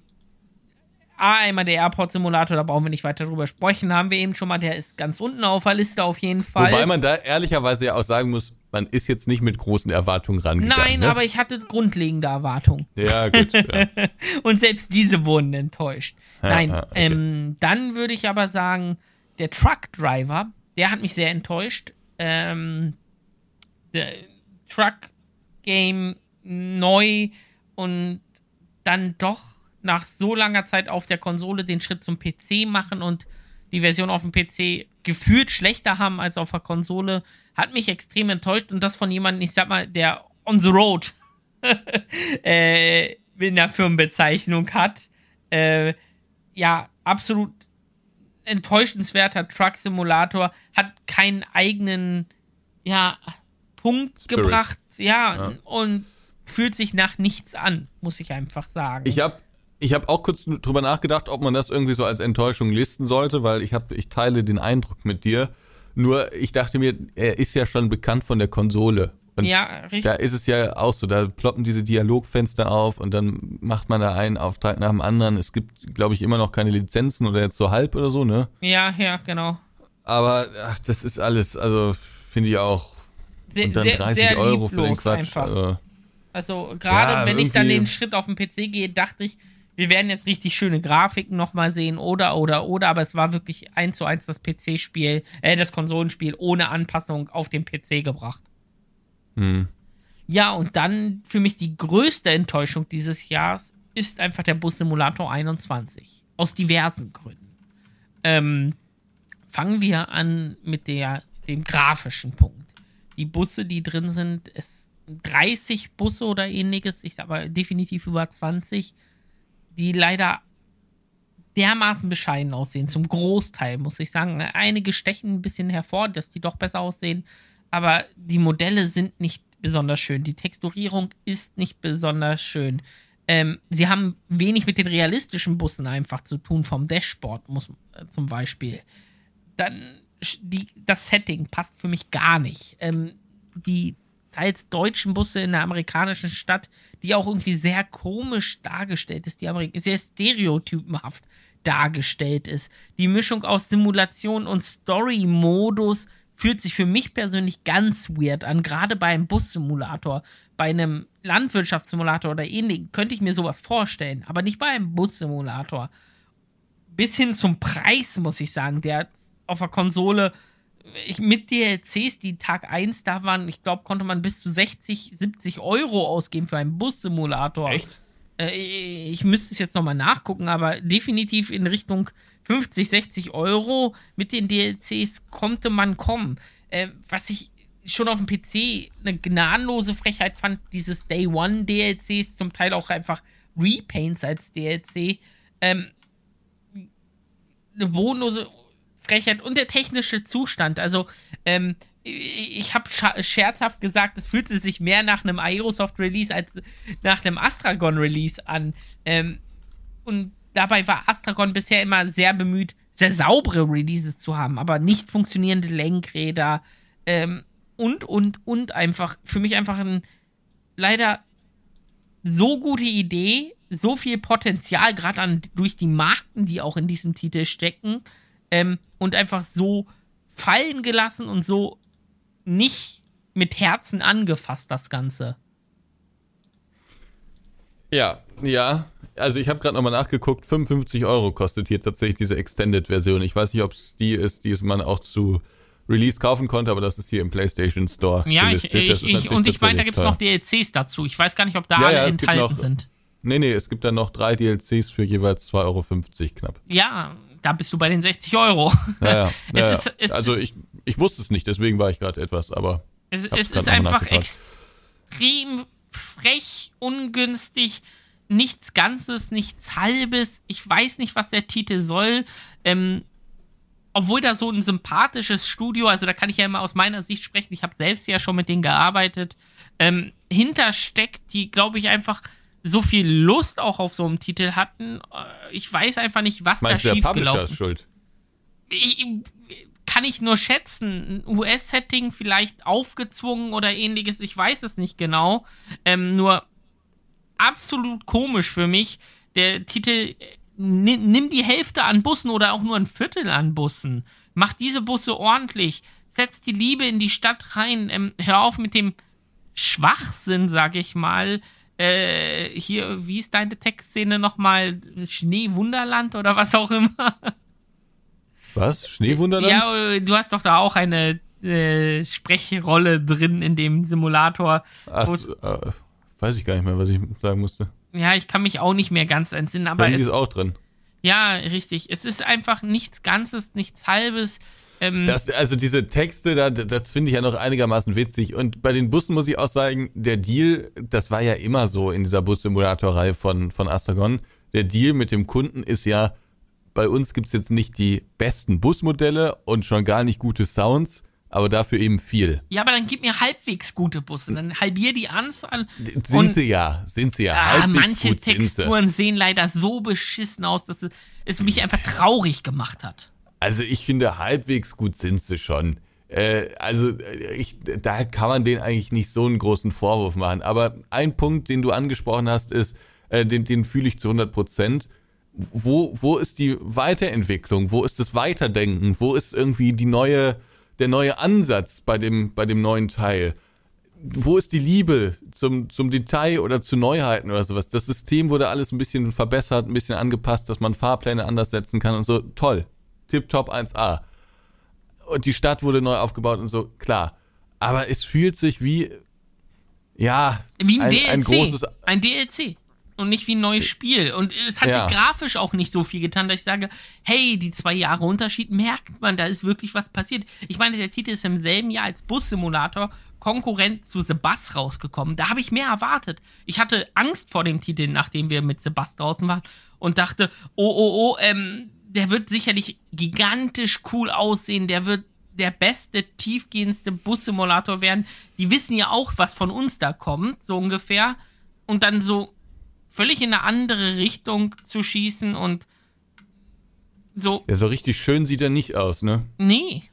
einmal der Airport-Simulator, da brauchen wir nicht weiter drüber sprechen, haben wir eben schon mal, der ist ganz unten auf der Liste auf jeden Fall. Wobei man da ehrlicherweise ja auch sagen muss, man ist jetzt nicht mit großen Erwartungen rangegangen. Nein, ne? aber ich hatte grundlegende Erwartungen. Ja, gut. Ja. Und selbst diese wurden enttäuscht. Ja, Nein, okay. ähm, dann würde ich aber sagen, der Truck Driver, der hat mich sehr enttäuscht. Ähm, der Truck Game neu und dann doch nach so langer Zeit auf der Konsole den Schritt zum PC machen und die Version auf dem PC gefühlt schlechter haben als auf der Konsole, hat mich extrem enttäuscht und das von jemandem, ich sag mal, der on the road äh, in der Firmenbezeichnung hat. Äh, ja, absolut enttäuschenswerter Truck-Simulator, hat keinen eigenen, ja, Punkt Spirit. gebracht, ja, ja, und fühlt sich nach nichts an, muss ich einfach sagen. Ich habe ich habe auch kurz drüber nachgedacht, ob man das irgendwie so als Enttäuschung listen sollte, weil ich habe ich teile den Eindruck mit dir. Nur ich dachte mir, er ist ja schon bekannt von der Konsole. Und ja, richtig. Da ist es ja auch so, da ploppen diese Dialogfenster auf und dann macht man da einen Auftrag nach dem anderen. Es gibt, glaube ich, immer noch keine Lizenzen oder jetzt so halb oder so, ne? Ja, ja, genau. Aber ach, das ist alles, also finde ich auch. Sehr, und dann sehr, 30 sehr Euro für den Quatsch. Einfach. Also, also gerade ja, wenn ich dann den Schritt auf den PC gehe, dachte ich, wir werden jetzt richtig schöne Grafiken nochmal sehen oder, oder, oder, aber es war wirklich eins zu eins das PC-Spiel, äh, das Konsolenspiel ohne Anpassung auf den PC gebracht. Hm. Ja, und dann für mich die größte Enttäuschung dieses Jahres ist einfach der Bus Simulator 21. Aus diversen Gründen. Ähm, fangen wir an mit der, dem grafischen Punkt. Die Busse, die drin sind, es 30 Busse oder ähnliches, ich sag aber definitiv über 20 die leider dermaßen bescheiden aussehen. Zum Großteil, muss ich sagen. Einige stechen ein bisschen hervor, dass die doch besser aussehen. Aber die Modelle sind nicht besonders schön. Die Texturierung ist nicht besonders schön. Ähm, sie haben wenig mit den realistischen Bussen einfach zu tun, vom Dashboard muss, äh, zum Beispiel. Dann die, das Setting passt für mich gar nicht. Ähm, die teils deutschen Busse in der amerikanischen Stadt, die auch irgendwie sehr komisch dargestellt ist, die Amerik sehr stereotypenhaft dargestellt ist. Die Mischung aus Simulation und Story-Modus fühlt sich für mich persönlich ganz weird an, gerade bei einem Bussimulator, bei einem Landwirtschaftssimulator oder ähnlichem könnte ich mir sowas vorstellen, aber nicht bei einem Bussimulator. Bis hin zum Preis, muss ich sagen, der auf der Konsole ich, mit DLCs, die Tag 1 da waren, ich glaube, konnte man bis zu 60, 70 Euro ausgeben für einen Bus-Simulator. Echt? Äh, ich müsste es jetzt nochmal nachgucken, aber definitiv in Richtung 50, 60 Euro mit den DLCs konnte man kommen. Äh, was ich schon auf dem PC eine gnadenlose Frechheit fand, dieses Day One DLCs, zum Teil auch einfach Repaints als DLC. Ähm, eine bodenlose Frechheit und der technische Zustand. Also, ähm, ich habe scherzhaft gesagt, es fühlte sich mehr nach einem Aerosoft Release als nach einem Astragon Release an. Ähm, und dabei war Astragon bisher immer sehr bemüht, sehr saubere Releases zu haben, aber nicht funktionierende Lenkräder ähm, und, und, und einfach, für mich einfach ein leider so gute Idee, so viel Potenzial, gerade durch die Marken, die auch in diesem Titel stecken, ähm, und einfach so fallen gelassen und so nicht mit Herzen angefasst, das Ganze. Ja, ja. Also ich habe gerade nochmal nachgeguckt, 55 Euro kostet hier tatsächlich diese Extended-Version. Ich weiß nicht, ob es die ist, die man auch zu Release kaufen konnte, aber das ist hier im PlayStation Store. Ja, ich, ich, ich und ich meine, da gibt es noch DLCs dazu. Ich weiß gar nicht, ob da ja, alle ja, enthalten noch, sind. Nee, nee, es gibt dann noch drei DLCs für jeweils 2,50 Euro knapp. Ja, da bist du bei den 60 Euro. Ja, ja. ja, ist, es, also ich, ich wusste es nicht, deswegen war ich gerade etwas, aber. Es, es ist einfach extrem frech, ungünstig, nichts Ganzes, nichts Halbes. Ich weiß nicht, was der Titel soll. Ähm, obwohl da so ein sympathisches Studio, also da kann ich ja immer aus meiner Sicht sprechen, ich habe selbst ja schon mit denen gearbeitet, ähm, hintersteckt, die, glaube ich, einfach so viel Lust auch auf so einen Titel hatten. Äh, ich weiß einfach nicht, was Meinst da schiefgelaufen ist. schuld? Ich, kann ich nur schätzen. Ein US-Setting vielleicht aufgezwungen oder ähnliches, ich weiß es nicht genau. Ähm, nur absolut komisch für mich. Der Titel nimm die Hälfte an Bussen oder auch nur ein Viertel an Bussen. Mach diese Busse ordentlich. Setz die Liebe in die Stadt rein. Ähm, hör auf mit dem Schwachsinn, sag ich mal äh, hier, wie ist deine Textszene nochmal? Schneewunderland oder was auch immer? Was? Schneewunderland? Ja, du hast doch da auch eine äh, Sprechrolle drin in dem Simulator. Ach, äh, weiß ich gar nicht mehr, was ich sagen musste. Ja, ich kann mich auch nicht mehr ganz entsinnen, aber. Handy ist auch drin. Ja, richtig. Es ist einfach nichts Ganzes, nichts Halbes. Ähm, das, also diese Texte, da, das finde ich ja noch einigermaßen witzig. Und bei den Bussen muss ich auch sagen, der Deal, das war ja immer so in dieser Bus-Simulator-Reihe von, von Astragon. der Deal mit dem Kunden ist ja, bei uns gibt's jetzt nicht die besten Busmodelle und schon gar nicht gute Sounds, aber dafür eben viel. Ja, aber dann gib mir halbwegs gute Busse, dann halbier die Anzahl. Sind sie ja, sind sie ja. Ah, manche Texturen sehen leider so beschissen aus, dass es mich einfach traurig gemacht hat. Also ich finde, halbwegs gut sind sie schon. Äh, also ich, da kann man denen eigentlich nicht so einen großen Vorwurf machen. Aber ein Punkt, den du angesprochen hast, ist, äh, den, den fühle ich zu 100 Prozent. Wo, wo ist die Weiterentwicklung? Wo ist das Weiterdenken? Wo ist irgendwie die neue der neue Ansatz bei dem, bei dem neuen Teil? Wo ist die Liebe zum, zum Detail oder zu Neuheiten oder sowas? Das System wurde alles ein bisschen verbessert, ein bisschen angepasst, dass man Fahrpläne anders setzen kann und so. Toll. Tip-top 1A. Und die Stadt wurde neu aufgebaut und so. Klar. Aber es fühlt sich wie, ja, wie ein, ein DLC. Ein, großes, ein DLC und nicht wie ein neues Spiel. Und es hat ja. sich grafisch auch nicht so viel getan, dass ich sage, hey, die zwei Jahre Unterschied merkt man, da ist wirklich was passiert. Ich meine, der Titel ist im selben Jahr als Bus-Simulator Konkurrent zu The Bus rausgekommen. Da habe ich mehr erwartet. Ich hatte Angst vor dem Titel, nachdem wir mit The Bus draußen waren und dachte, oh, oh, oh, ähm, der wird sicherlich gigantisch cool aussehen, der wird der beste, tiefgehendste Bus-Simulator werden. Die wissen ja auch, was von uns da kommt, so ungefähr. Und dann so, völlig in eine andere Richtung zu schießen und so. Ja, so richtig schön sieht er nicht aus, ne? Nee.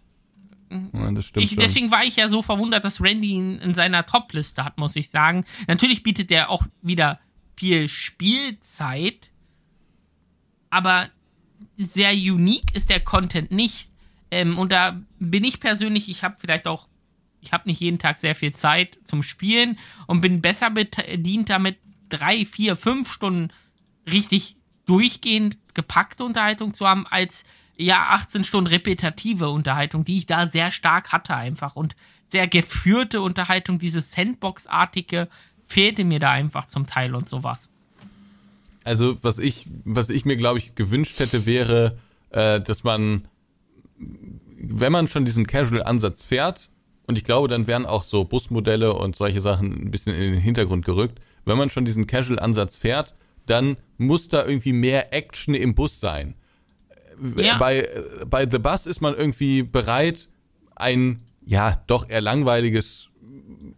Ja, das stimmt ich, deswegen war ich ja so verwundert, dass Randy ihn in seiner Top-Liste hat, muss ich sagen. Natürlich bietet er auch wieder viel Spielzeit, aber sehr unique ist der Content nicht. Ähm, und da bin ich persönlich, ich habe vielleicht auch, ich habe nicht jeden Tag sehr viel Zeit zum Spielen und bin besser bedient damit, drei, vier, fünf Stunden richtig durchgehend gepackte Unterhaltung zu haben, als ja 18 Stunden repetitive Unterhaltung, die ich da sehr stark hatte einfach und sehr geführte Unterhaltung, dieses Sandbox-artige fehlte mir da einfach zum Teil und sowas. Also was ich, was ich mir glaube ich gewünscht hätte, wäre, äh, dass man, wenn man schon diesen Casual-Ansatz fährt, und ich glaube, dann wären auch so Busmodelle und solche Sachen ein bisschen in den Hintergrund gerückt, wenn man schon diesen Casual-Ansatz fährt, dann muss da irgendwie mehr Action im Bus sein. Ja. Bei, bei The Bus ist man irgendwie bereit, ein, ja, doch eher langweiliges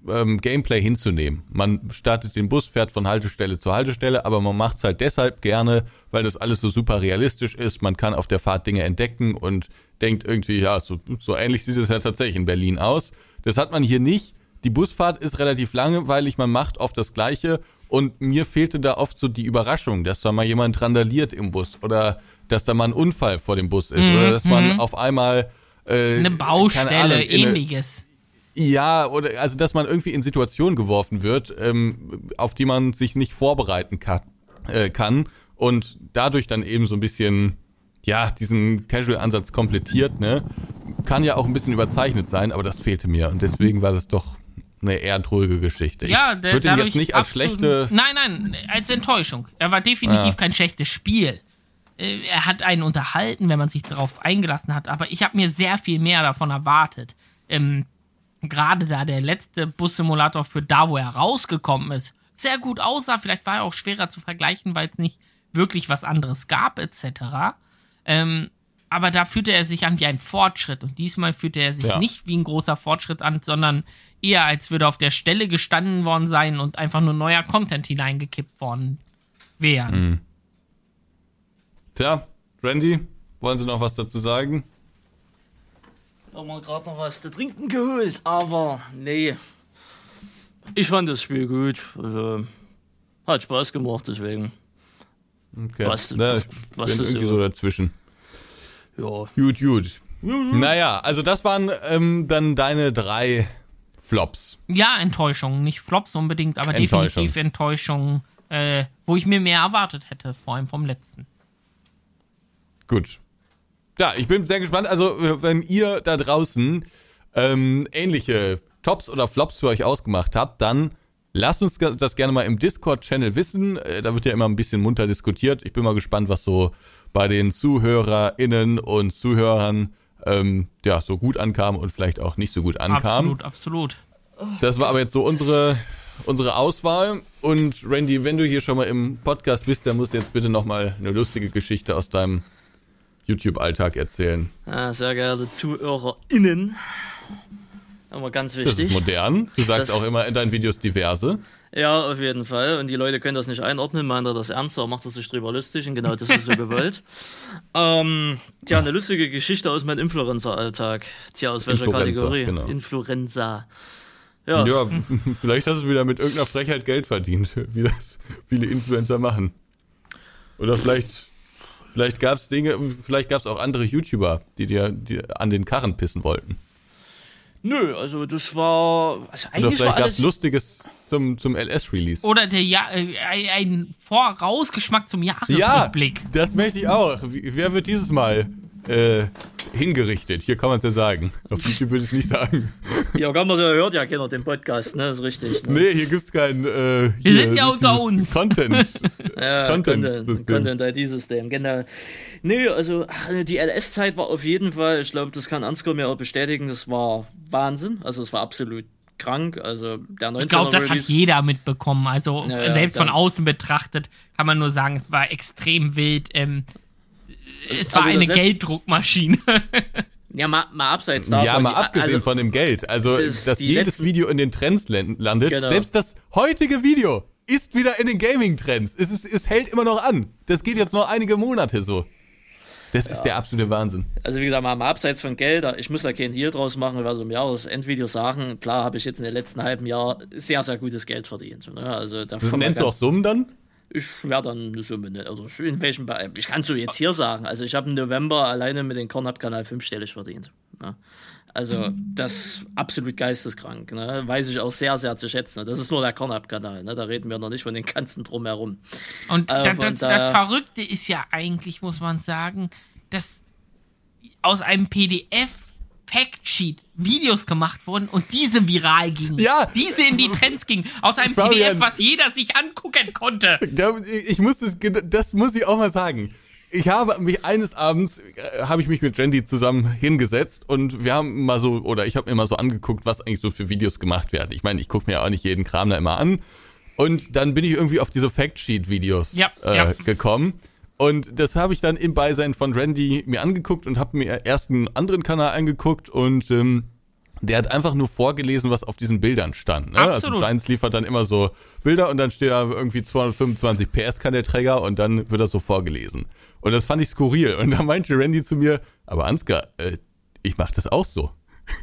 ähm, Gameplay hinzunehmen. Man startet den Bus, fährt von Haltestelle zu Haltestelle, aber man macht es halt deshalb gerne, weil das alles so super realistisch ist. Man kann auf der Fahrt Dinge entdecken und denkt irgendwie, ja, so, so ähnlich sieht es ja tatsächlich in Berlin aus. Das hat man hier nicht. Die Busfahrt ist relativ langweilig, man macht oft das Gleiche und mir fehlte da oft so die Überraschung, dass da mal jemand randaliert im Bus oder dass da mal ein Unfall vor dem Bus ist mhm, oder dass man mhm. auf einmal äh, eine Baustelle, Ahnung, ähnliches. Ja, oder also dass man irgendwie in Situationen geworfen wird, ähm, auf die man sich nicht vorbereiten kann, äh, kann und dadurch dann eben so ein bisschen ja diesen Casual-Ansatz komplettiert. Ne, kann ja auch ein bisschen überzeichnet sein, aber das fehlte mir und deswegen war das doch eine eher ruhige Geschichte. Ja, der, würde ihn jetzt nicht als schlechte. Nein, nein, als Enttäuschung. Er war definitiv ja. kein schlechtes Spiel. Äh, er hat einen unterhalten, wenn man sich darauf eingelassen hat, aber ich habe mir sehr viel mehr davon erwartet. Ähm, Gerade da der letzte Bus-Simulator für da, wo er rausgekommen ist, sehr gut aussah. Vielleicht war er auch schwerer zu vergleichen, weil es nicht wirklich was anderes gab, etc. Ähm, aber da fühlte er sich an wie ein Fortschritt. Und diesmal fühlte er sich ja. nicht wie ein großer Fortschritt an, sondern eher als würde auf der Stelle gestanden worden sein und einfach nur neuer Content hineingekippt worden wären. Mhm. Tja, Randy, wollen Sie noch was dazu sagen? Ich habe mir gerade noch was zu trinken geholt, aber nee. Ich fand das Spiel gut. Also, hat Spaß gemacht, deswegen. Okay. Was, ja, ich was bin irgendwie so dazwischen. Ja. Gut, gut. Naja, also das waren ähm, dann deine drei Flops. Ja, Enttäuschung. Nicht Flops unbedingt, aber Enttäuschung. definitiv Enttäuschung, äh, wo ich mir mehr erwartet hätte, vor allem vom letzten. Gut. Ja, ich bin sehr gespannt. Also, wenn ihr da draußen ähm, ähnliche Tops oder Flops für euch ausgemacht habt, dann lasst uns das gerne mal im Discord-Channel wissen. Äh, da wird ja immer ein bisschen munter diskutiert. Ich bin mal gespannt, was so bei den ZuhörerInnen und Zuhörern ähm, ja so gut ankam und vielleicht auch nicht so gut ankam. Absolut, absolut. Das war aber jetzt so unsere unsere Auswahl. Und Randy, wenn du hier schon mal im Podcast bist, dann musst du jetzt bitte nochmal eine lustige Geschichte aus deinem YouTube-Alltag erzählen. Ja, sehr geehrte ZuhörerInnen. Aber ganz wichtig. Das ist modern. Du sagst das, auch immer in deinen Videos diverse. Ja, auf jeden Fall. Und die Leute können das nicht einordnen, meint er das ernst, oder macht er sich drüber lustig und genau das ist so gewollt. ähm, tja, eine lustige Geschichte aus meinem Influencer-Alltag. Tja, aus welcher Influenza, Kategorie? Genau. Influenza. Ja. ja, vielleicht hast du wieder mit irgendeiner Frechheit Geld verdient, wie das viele Influencer machen. Oder vielleicht, vielleicht gab es Dinge, vielleicht gab es auch andere YouTuber, die dir die an den Karren pissen wollten. Nö, also das war. Also eigentlich Oder vielleicht gab es Lustiges zum, zum LS-Release. Oder der ja äh, ein Vorausgeschmack zum Jahresrückblick. Ja, das möchte ich auch. Wer wird dieses Mal äh, hingerichtet. Hier kann man es ja sagen. Auf YouTube würde ich es nicht sagen. Ja, kann man ja hört ja keiner den Podcast, ne? ist richtig. Ne? Nee, hier gibt es keinen. Äh, Wir sind ja unter uns. Content. ja, Content, Content, IT-System, genau. Nö, also die LS-Zeit war auf jeden Fall, ich glaube, das kann Ansgar mir auch bestätigen, das war Wahnsinn. Also es war absolut krank. Also der 19 Ich glaube, das hat jeder mitbekommen. Also ja, selbst von außen betrachtet kann man nur sagen, es war extrem wild. Ähm, es war also eine Gelddruckmaschine. Ja, mal, mal abseits davon. Ja, mal abgesehen also, von dem Geld. Also, das, dass jedes Video in den Trends landet. Genau. Selbst das heutige Video ist wieder in den Gaming-Trends. Es, ist, es hält immer noch an. Das geht jetzt noch einige Monate so. Das ja. ist der absolute Wahnsinn. Also wie gesagt, mal, mal abseits von Geld, ich muss da keinen Deal draus machen, werde so im Jahresendvideo sagen, klar habe ich jetzt in den letzten halben Jahr sehr, sehr gutes Geld verdient. Ne? Also, da Nennst du auch Summen dann? Ich werde dann eine Summe nicht. Also in welchem Be Ich kann es so jetzt hier sagen. Also ich habe im November alleine mit dem Kornhub-Kanal fünfstellig verdient. Ne? Also das ist absolut geisteskrank. Ne? Weiß ich auch sehr, sehr zu schätzen. Das ist nur der Kornhub-Kanal. Ne? Da reden wir noch nicht von den ganzen drumherum. Und äh, das, da das Verrückte ist ja eigentlich, muss man sagen, dass aus einem PDF Factsheet Videos gemacht wurden und diese viral gingen. Ja. Diese in die Trends gingen. Aus einem Fabian, PDF, was jeder sich angucken konnte. Ich muss das, das muss ich auch mal sagen. Ich habe mich eines Abends, äh, habe ich mich mit Randy zusammen hingesetzt und wir haben mal so, oder ich habe mir mal so angeguckt, was eigentlich so für Videos gemacht werden. Ich meine, ich gucke mir ja auch nicht jeden Kram da immer an. Und dann bin ich irgendwie auf diese Factsheet-Videos ja, äh, ja. gekommen. Und das habe ich dann im Beisein von Randy mir angeguckt und habe mir erst einen anderen Kanal angeguckt und ähm, der hat einfach nur vorgelesen, was auf diesen Bildern stand. Ne? Also Giants liefert dann immer so Bilder und dann steht da irgendwie 225 PS kann der Träger und dann wird das so vorgelesen. Und das fand ich skurril. Und da meinte Randy zu mir, aber Ansgar, äh, ich mache das auch so.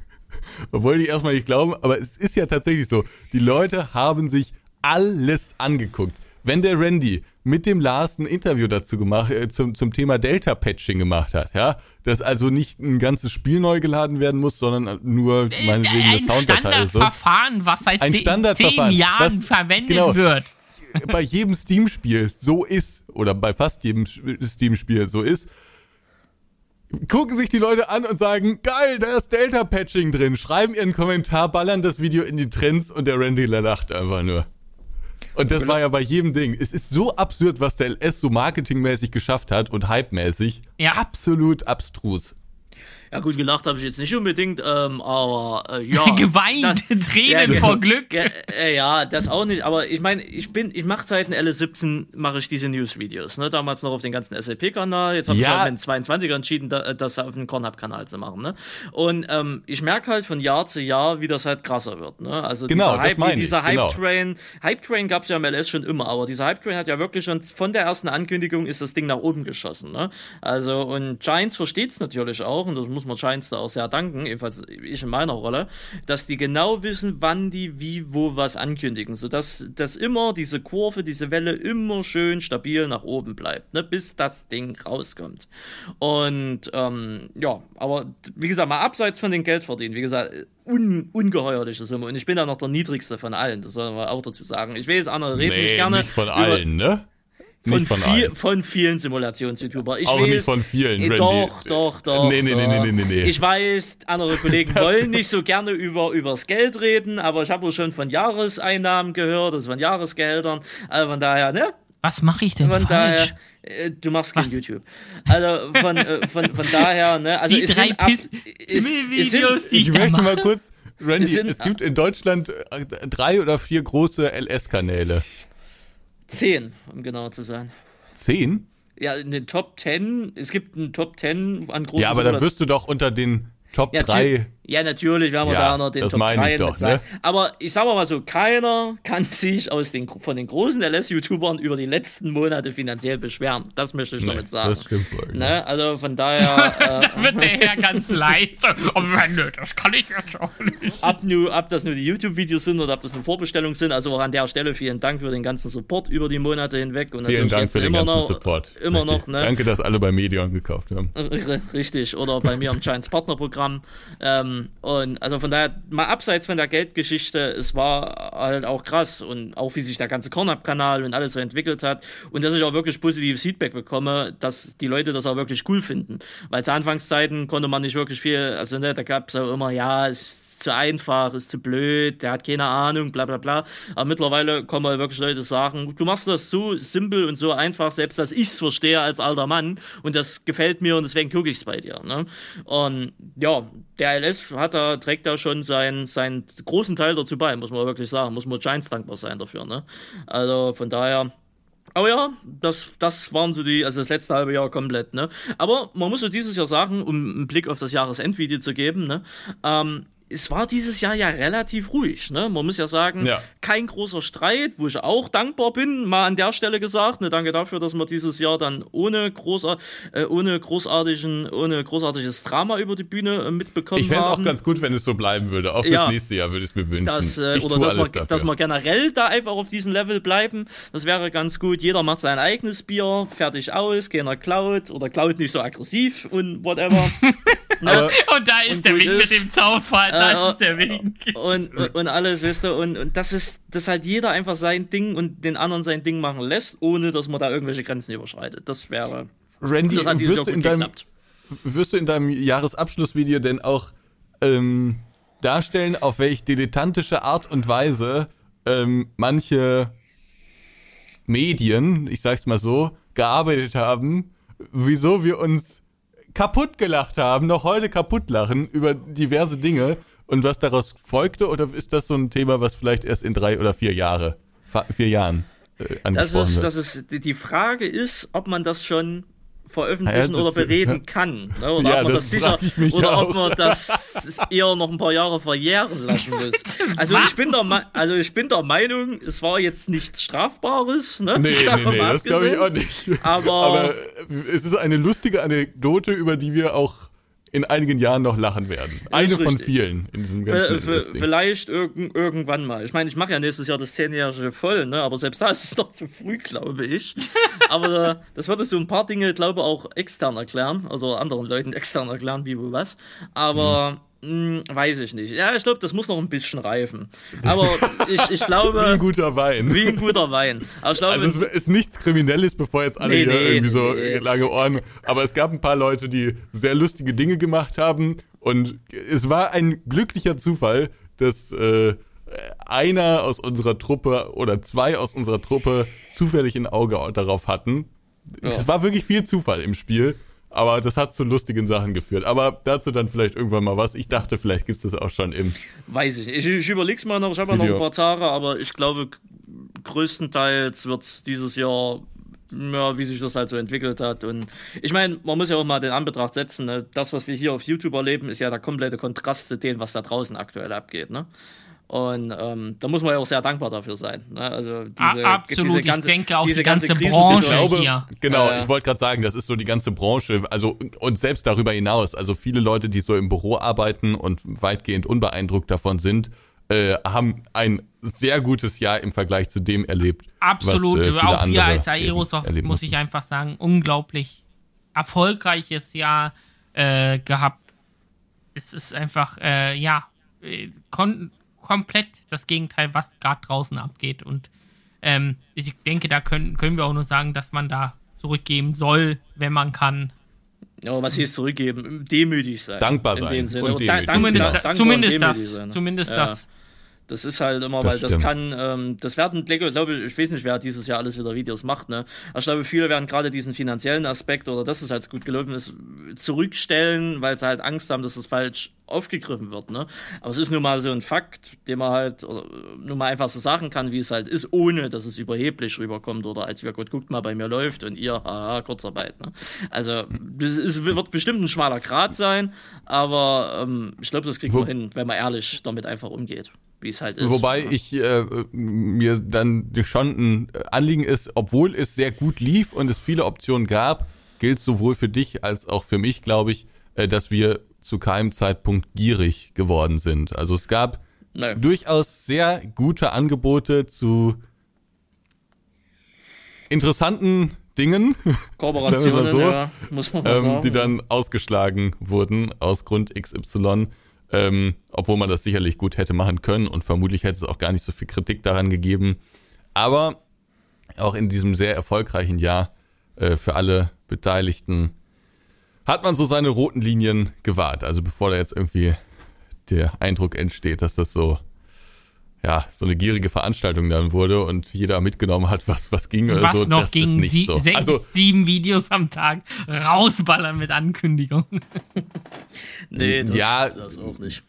Obwohl die erstmal nicht glauben, aber es ist ja tatsächlich so. Die Leute haben sich alles angeguckt. Wenn der Randy mit dem Lars ein Interview dazu gemacht, äh, zum, zum Thema Delta-Patching gemacht hat, ja. Dass also nicht ein ganzes Spiel neu geladen werden muss, sondern nur äh, meinetwegen eine Sounddatei. Ein Standardverfahren, was seit ein zehn, zehn Jahren was, verwendet genau, wird. Bei jedem Steam-Spiel so ist, oder bei fast jedem Steam-Spiel so ist, gucken sich die Leute an und sagen, geil, da ist Delta-Patching drin, schreiben ihren Kommentar, ballern das Video in die Trends und der Randy lacht einfach nur. Und das war ja bei jedem Ding. Es ist so absurd, was der LS so marketingmäßig geschafft hat und hypemäßig. Ja. Absolut abstrus. Ja gut, gelacht habe ich jetzt nicht unbedingt, ähm, aber äh, ja. Geweint, das, Tränen ja, vor Glück. Äh, ja, das auch nicht, aber ich meine, ich bin, ich mache seit LS17 mache ich diese News-Videos, ne? Damals noch auf den ganzen SAP-Kanal, jetzt habe ja. ich auch mit 22er entschieden, da, das auf dem Cornhub-Kanal zu machen, ne? Und ähm, ich merke halt von Jahr zu Jahr, wie das halt krasser wird, ne? Also genau, dieser, Hype, dieser genau. Hype-Train, Hype-Train gab es ja im LS schon immer, aber dieser Hype-Train hat ja wirklich schon von der ersten Ankündigung ist das Ding nach oben geschossen, ne? Also und Giants versteht es natürlich auch und das muss man Giants da auch sehr danken, ebenfalls ich in meiner Rolle, dass die genau wissen, wann die wie, wo was ankündigen, sodass das immer diese Kurve, diese Welle immer schön stabil nach oben bleibt, ne, bis das Ding rauskommt. Und ähm, ja, aber wie gesagt, mal abseits von den Geldverdienen, wie gesagt, un, ungeheuerliche Summe. Und ich bin da noch der niedrigste von allen, das soll man auch dazu sagen. Ich weiß, andere reden nee, nicht gerne. Nicht von allen, ne? Von, von, viel, von, vielen Simulations-YouTuber. Auch weiß, nicht von vielen, äh, Doch, doch, doch. Nee, nee, nee, nee, nee, nee. Ich weiß, andere Kollegen wollen nicht so gerne über übers Geld reden, aber ich habe wohl schon von Jahreseinnahmen gehört, also von Jahresgeldern. Also von daher, ne? Was mache ich denn von falsch? Daher, äh, du machst kein Was? YouTube. Also von, äh, von, von daher, ne? Also die drei ab, ist, Videos, die ich, ich möchte mal kurz Randy, es, sind, es gibt in Deutschland äh, drei oder vier große LS-Kanäle. Zehn, um genau zu sein. Zehn? Ja, in den Top Ten, es gibt einen Top Ten an großen. Ja, aber da wirst du doch unter den Top ja, 3. Ja, natürlich werden wir ja, da noch den Top 3 doch, mit ne? Aber ich sag mal so, keiner kann sich aus den, von den großen LS-YouTubern über die letzten Monate finanziell beschweren. Das möchte ich nee, damit sagen. Das stimmt wohl. Ne? Also von daher. Äh, da wird der Herr ganz leise. Oh Mann, das kann ich jetzt auch nicht. Ab, nur, ab das nur die YouTube-Videos sind oder ob das eine Vorbestellung sind. Also auch an der Stelle vielen Dank für den ganzen Support über die Monate hinweg. Und vielen Dank für den ganzen noch, Support. Immer Richtig. noch. Ne? Danke, dass alle bei Medion gekauft haben. Richtig. Oder bei mir im Giants Partnerprogramm. Programm. Ähm, und also von daher, mal abseits von der Geldgeschichte, es war halt auch krass und auch wie sich der ganze Corn-Up-Kanal und alles so entwickelt hat und dass ich auch wirklich positives Feedback bekomme, dass die Leute das auch wirklich cool finden. Weil zu Anfangszeiten konnte man nicht wirklich viel, also ne, da gab es auch immer, ja, es ist zu einfach, ist zu blöd, der hat keine Ahnung, bla bla bla. Aber mittlerweile kommen halt wirklich Leute sagen, du machst das so simpel und so einfach, selbst dass ich es verstehe als alter Mann und das gefällt mir und deswegen gucke ich es bei dir. Ne? Und ja, der LS hat da, trägt da schon seinen, seinen großen Teil dazu bei, muss man wirklich sagen, muss man Giants dankbar sein dafür. Ne? Also von daher. Aber ja, das, das waren so die, also das letzte halbe Jahr komplett, ne? Aber man muss so dieses Jahr sagen, um einen Blick auf das Jahresendvideo zu geben, ne? Ähm, es war dieses Jahr ja relativ ruhig. Ne? Man muss ja sagen, ja. kein großer Streit, wo ich auch dankbar bin, mal an der Stelle gesagt. Ne, danke dafür, dass wir dieses Jahr dann ohne, großer, äh, ohne, großartigen, ohne großartiges Drama über die Bühne äh, mitbekommen ich haben. Ich fände es auch ganz gut, wenn es so bleiben würde. Auch ja. fürs nächste Jahr würde ich es mir wünschen. Das, äh, oder dass wir, dass wir generell da einfach auf diesem Level bleiben. Das wäre ganz gut. Jeder macht sein eigenes Bier, fertig aus, keiner klaut oder klaut nicht so aggressiv und whatever. ne? Und da ist und der Wink mit dem Zaunfall das ist der Wink. Und, und, und alles, weißt du, und, und das ist, dass halt jeder einfach sein Ding und den anderen sein Ding machen lässt, ohne dass man da irgendwelche Grenzen überschreitet. Das wäre. Randy, das hat wirst, du in deinem, wirst du in deinem Jahresabschlussvideo denn auch ähm, darstellen, auf welch dilettantische Art und Weise ähm, manche Medien, ich sag's mal so, gearbeitet haben, wieso wir uns kaputt gelacht haben, noch heute kaputt lachen über diverse Dinge und was daraus folgte? Oder ist das so ein Thema, was vielleicht erst in drei oder vier Jahre, vier Jahren äh, angesprochen das ist, wird? Das ist, die Frage ist, ob man das schon veröffentlichen ja, oder bereden kann. Ne? Oder, ja, ob, man das sicher, oder ob man das eher noch ein paar Jahre verjähren lassen muss. Also ich, bin der, also ich bin der Meinung, es war jetzt nichts Strafbares. Ne? Nee, nee, nee, das glaube ich auch nicht. Aber, Aber es ist eine lustige Anekdote, über die wir auch in einigen Jahren noch lachen werden. Eine von vielen in diesem ganzen v Vielleicht irg irgendwann mal. Ich meine, ich mache ja nächstes Jahr das zehnjährige voll, ne? aber selbst da ist es noch zu früh, glaube ich. aber äh, das würde so ein paar Dinge, glaube ich, auch extern erklären, also anderen Leuten extern erklären, wie wo was. Aber mhm. Hm, weiß ich nicht. Ja, ich glaube, das muss noch ein bisschen reifen. Aber ich, ich glaube. wie ein guter Wein. Wie ein guter Wein. Aber ich glaube, also es ist nichts Kriminelles, bevor jetzt alle nee, hier nee, irgendwie so nee. lange Ohren. Aber es gab ein paar Leute, die sehr lustige Dinge gemacht haben. Und es war ein glücklicher Zufall, dass äh, einer aus unserer Truppe oder zwei aus unserer Truppe zufällig ein Auge darauf hatten. Ja. Es war wirklich viel Zufall im Spiel. Aber das hat zu lustigen Sachen geführt. Aber dazu dann vielleicht irgendwann mal was. Ich dachte, vielleicht gibt es das auch schon im. Weiß ich nicht. Ich, ich überleg's mal noch. Ich habe ja noch ein paar Tage, aber ich glaube, größtenteils wird es dieses Jahr ja, wie sich das halt so entwickelt hat. Und ich meine, man muss ja auch mal den Anbetracht setzen, ne? das, was wir hier auf YouTube erleben, ist ja der komplette Kontrast zu dem, was da draußen aktuell abgeht. Ne? Und ähm, da muss man ja auch sehr dankbar dafür sein. Ne? Also diese, Absolut, diese ganze, ich denke auch diese die ganze, ganze Branche glaube, hier. Genau, äh, ich wollte gerade sagen, das ist so die ganze Branche, also und selbst darüber hinaus, also viele Leute, die so im Büro arbeiten und weitgehend unbeeindruckt davon sind, äh, haben ein sehr gutes Jahr im Vergleich zu dem erlebt. Absolut, was, äh, auch wir als Aerosoft, muss ich einfach sagen, unglaublich erfolgreiches Jahr äh, gehabt. Es ist einfach, äh, ja, äh, kon komplett das Gegenteil, was gerade draußen abgeht. Und ähm, ich denke, da können, können wir auch nur sagen, dass man da zurückgeben soll, wenn man kann. Ja, was hieß zurückgeben? Demütig sein. Dankbar sein. In dem Sinne. Und demütig. Da, zumindest, genau. zumindest das. Sein, ne? Zumindest ja. das. Das ist halt immer, das weil stimmt. das kann, ähm, das werden, glaube ich, ich weiß nicht, wer dieses Jahr alles wieder Videos macht, ne? Aber ich glaube, viele werden gerade diesen finanziellen Aspekt oder dass es halt gut gelaufen ist, zurückstellen, weil sie halt Angst haben, dass es falsch aufgegriffen wird, ne? Aber es ist nun mal so ein Fakt, den man halt oder, nur mal einfach so sagen kann, wie es halt ist, ohne dass es überheblich rüberkommt oder als wir Gott guckt mal bei mir läuft und ihr, haha, Kurzarbeit, ne? Also, es wird bestimmt ein schmaler Grad sein, aber ähm, ich glaube, das kriegt man hin, wenn man ehrlich damit einfach umgeht wie es halt ist. Wobei ja. ich äh, mir dann schon ein Anliegen ist, obwohl es sehr gut lief und es viele Optionen gab, gilt sowohl für dich als auch für mich, glaube ich, äh, dass wir zu keinem Zeitpunkt gierig geworden sind. Also es gab Nein. durchaus sehr gute Angebote zu interessanten Dingen, Kooperationen, so, ja, muss man ähm, sagen. die dann ausgeschlagen wurden aus Grund XY. Ähm, obwohl man das sicherlich gut hätte machen können und vermutlich hätte es auch gar nicht so viel Kritik daran gegeben. Aber auch in diesem sehr erfolgreichen Jahr äh, für alle Beteiligten hat man so seine roten Linien gewahrt. Also bevor da jetzt irgendwie der Eindruck entsteht, dass das so ja, so eine gierige Veranstaltung dann wurde und jeder mitgenommen hat, was, was ging oder was so. noch ging, sie, so. sechs, also, sieben Videos am Tag rausballern mit Ankündigungen. nee, das, ja, das auch nicht.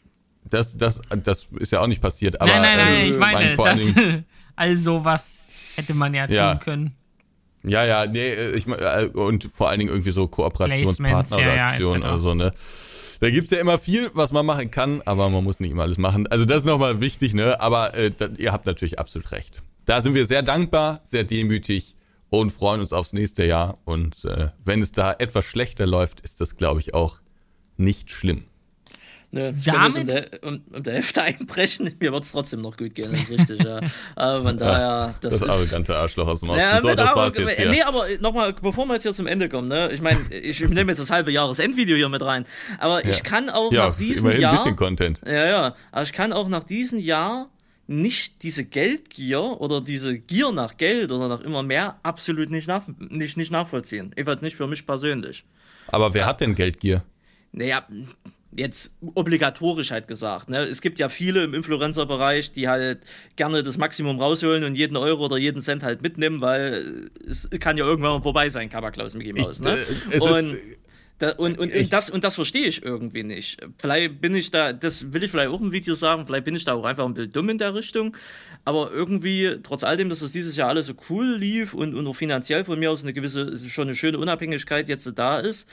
Das, das, das ist ja auch nicht passiert. Aber, nein, nein, nein, äh, ich meine, das, also was hätte man ja, ja tun können. Ja, ja, nee, ich äh, und vor allen Dingen irgendwie so Kooperationspartner ja, oder Aktionen ja, oder so, ne? Da gibt's ja immer viel, was man machen kann, aber man muss nicht immer alles machen. Also das ist nochmal wichtig, ne? Aber äh, da, ihr habt natürlich absolut recht. Da sind wir sehr dankbar, sehr demütig und freuen uns aufs nächste Jahr. Und äh, wenn es da etwas schlechter läuft, ist das, glaube ich, auch nicht schlimm. Ne, Damit? Um der, um, um der Hälfte einbrechen, mir wird es trotzdem noch gut gehen, das ist richtig, ja. Aber von daher, das, das ist, arrogante Arschloch aus dem Osten. Ja, so, das war's jetzt hier. Nee, aber nochmal, bevor wir jetzt hier zum Ende kommen, ne, ich meine, ich nehme jetzt das halbe Jahresendvideo hier mit rein, aber ja. ich kann auch ja, nach diesem Jahr... ein bisschen Content. Ja, ja, aber ich kann auch nach diesem Jahr nicht diese Geldgier oder diese Gier nach Geld oder nach immer mehr absolut nicht, nach, nicht, nicht nachvollziehen. Jedenfalls nicht für mich persönlich. Aber wer hat denn Geldgier? Naja, jetzt obligatorisch halt gesagt. Ne? Es gibt ja viele im Influencer-Bereich, die halt gerne das Maximum rausholen und jeden Euro oder jeden Cent halt mitnehmen, weil es kann ja irgendwann mal vorbei sein, Kabaklaus Mickey Maus. Ne? Äh, und, da, und, und, und, das, und das verstehe ich irgendwie nicht. Vielleicht bin ich da, das will ich vielleicht auch im Video sagen, vielleicht bin ich da auch einfach ein bisschen dumm in der Richtung. Aber irgendwie, trotz all dem, dass es dieses Jahr alles so cool lief und, und auch finanziell von mir aus eine gewisse, schon eine schöne Unabhängigkeit jetzt da ist,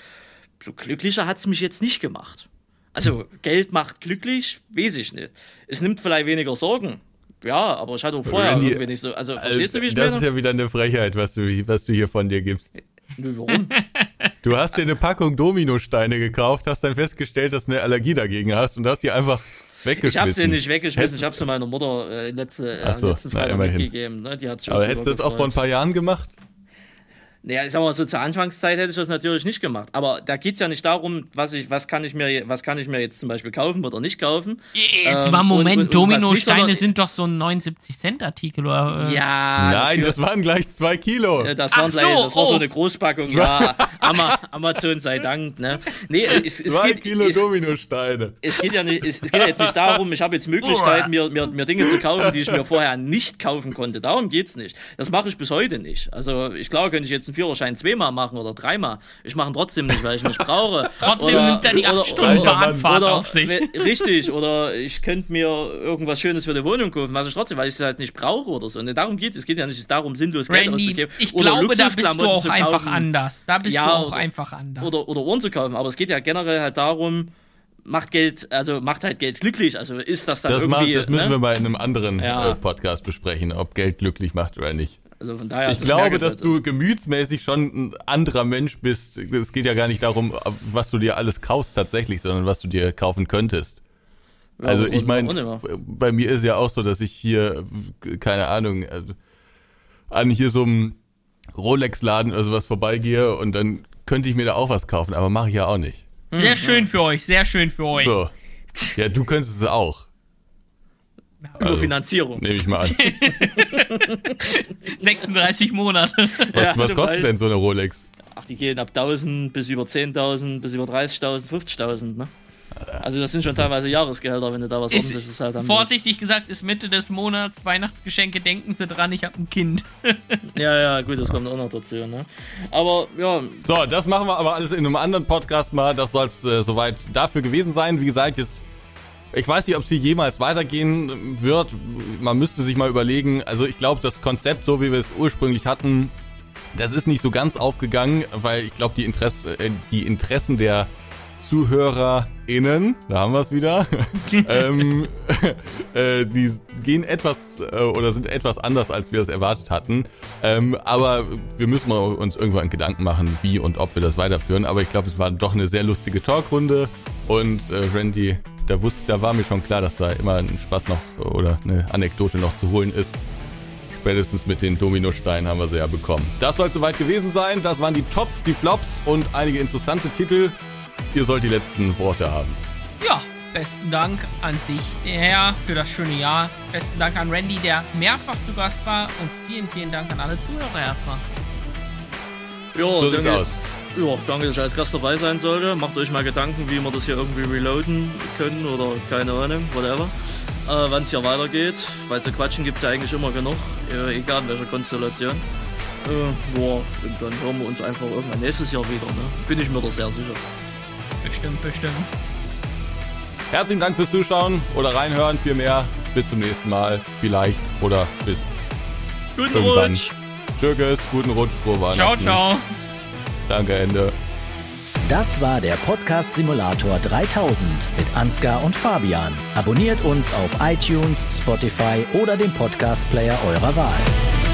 so glücklicher hat es mich jetzt nicht gemacht. Also Geld macht glücklich, weiß ich nicht. Es nimmt vielleicht weniger Sorgen. Ja, aber ich hatte auch vorher Randy, irgendwie nicht so. Also, äh, verstehst du, wie ich Das meine? ist ja wieder eine Frechheit, was du, was du hier von dir gibst. Warum? Du hast dir eine Packung Dominosteine gekauft, hast dann festgestellt, dass du eine Allergie dagegen hast und hast die einfach weggeschmissen. Ich habe sie nicht weggeschmissen, ich habe sie meiner Mutter äh, letzte, äh, so, letzten Freitag mitgegeben. Ne? Die hat Aber hättest du das auch vor ein paar Jahren gemacht? Naja, ich sag mal, so zur Anfangszeit hätte ich das natürlich nicht gemacht. Aber da geht es ja nicht darum, was ich, was kann ich mir, was kann ich mir jetzt zum Beispiel kaufen oder nicht kaufen. Jetzt ähm, mal Moment, Dominosteine sind doch so ein 79 Cent Artikel oder? Äh? Ja. Nein, das waren gleich zwei Kilo. Ja, das waren so, gleich, das war oh. so eine Großpackung. Ja, Amazon sei Dank. Ne? Nee, es, es zwei geht, Kilo es, Dominosteine. Es geht ja nicht, es, es geht ja jetzt nicht darum, ich habe jetzt Möglichkeiten, mir, mir, mir Dinge zu kaufen, die ich mir vorher nicht kaufen konnte. Darum geht's nicht. Das mache ich bis heute nicht. Also ich glaube, könnte ich jetzt einen Führerschein zweimal machen oder dreimal. Ich mache ihn trotzdem nicht, weil ich nicht brauche. trotzdem oder, nimmt er die 8 Stunden Bahnfahrt oder, auf sich. Richtig, oder ich könnte mir irgendwas Schönes für die Wohnung kaufen, was ich trotzdem, weil ich es halt nicht brauche oder so. Und darum geht es. Es geht ja nicht darum, sinnlos Randy, Geld auszugeben. Ich glaube, da bist du auch einfach anders. Da bist ja, du auch einfach anders. Oder, oder Ohren zu kaufen. Aber es geht ja generell halt darum, macht Geld, also macht halt Geld glücklich. Also ist das dann das irgendwie. Macht, das müssen ne? wir mal in einem anderen ja. Äh, Podcast besprechen, ob Geld glücklich macht oder nicht. Also von daher. Ich glaube, dass du gemütsmäßig schon ein anderer Mensch bist. Es geht ja gar nicht darum, was du dir alles kaufst tatsächlich, sondern was du dir kaufen könntest. Ja, also ich meine, bei mir ist ja auch so, dass ich hier, keine Ahnung, äh, an hier so einem Rolex-Laden oder sowas vorbeigehe und dann könnte ich mir da auch was kaufen, aber mache ich ja auch nicht. Sehr mhm. schön für euch, sehr schön für euch. So. Ja, du könntest es auch. Über also, Finanzierung. Nehme ich mal an. 36 Monate. Was, ja, was kostet denn so eine Rolex? Ach, die gehen ab 1000 bis über 10.000, bis über 30.000, 50.000, ne? Also das sind schon teilweise Jahresgehälter, wenn du da was ist, ordentliches halt haben Vorsichtig willst. gesagt, ist Mitte des Monats, Weihnachtsgeschenke, denken Sie dran, ich habe ein Kind. ja, ja, gut, das kommt auch noch dazu. Ne? Aber ja. So, das machen wir aber alles in einem anderen Podcast mal. Das soll es äh, soweit dafür gewesen sein. Wie gesagt, jetzt ich weiß nicht, ob sie jemals weitergehen wird. Man müsste sich mal überlegen. Also ich glaube, das Konzept, so wie wir es ursprünglich hatten, das ist nicht so ganz aufgegangen, weil ich glaube, die, Interesse, äh, die Interessen der ZuhörerInnen, da haben wir es wieder, ähm, äh, die gehen etwas äh, oder sind etwas anders, als wir es erwartet hatten. Ähm, aber wir müssen mal uns irgendwann Gedanken machen, wie und ob wir das weiterführen. Aber ich glaube, es war doch eine sehr lustige Talkrunde und äh, Randy, da wusste, da war mir schon klar, dass da immer ein Spaß noch oder eine Anekdote noch zu holen ist. Spätestens mit den Dominosteinen haben wir sie ja bekommen. Das soll soweit gewesen sein. Das waren die Tops, die Flops und einige interessante Titel. Ihr sollt die letzten Worte haben. Ja, besten Dank an dich, der Herr, für das schöne Jahr. Besten Dank an Randy, der mehrfach zu Gast war. Und vielen, vielen Dank an alle Zuhörer erstmal. Ja, so sieht's aus. Ja, danke, dass ich als Gast dabei sein sollte. Macht euch mal Gedanken, wie wir das hier irgendwie reloaden können oder keine Ahnung, whatever. Äh, Wann es hier weitergeht, weil zu quatschen gibt es ja eigentlich immer genug, äh, egal in welcher Konstellation. Äh, und dann hören wir uns einfach irgendwann nächstes Jahr wieder, ne? Bin ich mir da sehr sicher. Bestimmt, bestimmt. Herzlichen Dank fürs Zuschauen oder reinhören, vielmehr. Bis zum nächsten Mal, vielleicht oder bis Guten irgendwann. Rutsch. Tschüss, guten Rutsch, frohe Ciao, ciao. Danke, Ende. Das war der Podcast Simulator 3000 mit Ansgar und Fabian. Abonniert uns auf iTunes, Spotify oder dem Podcast Player eurer Wahl.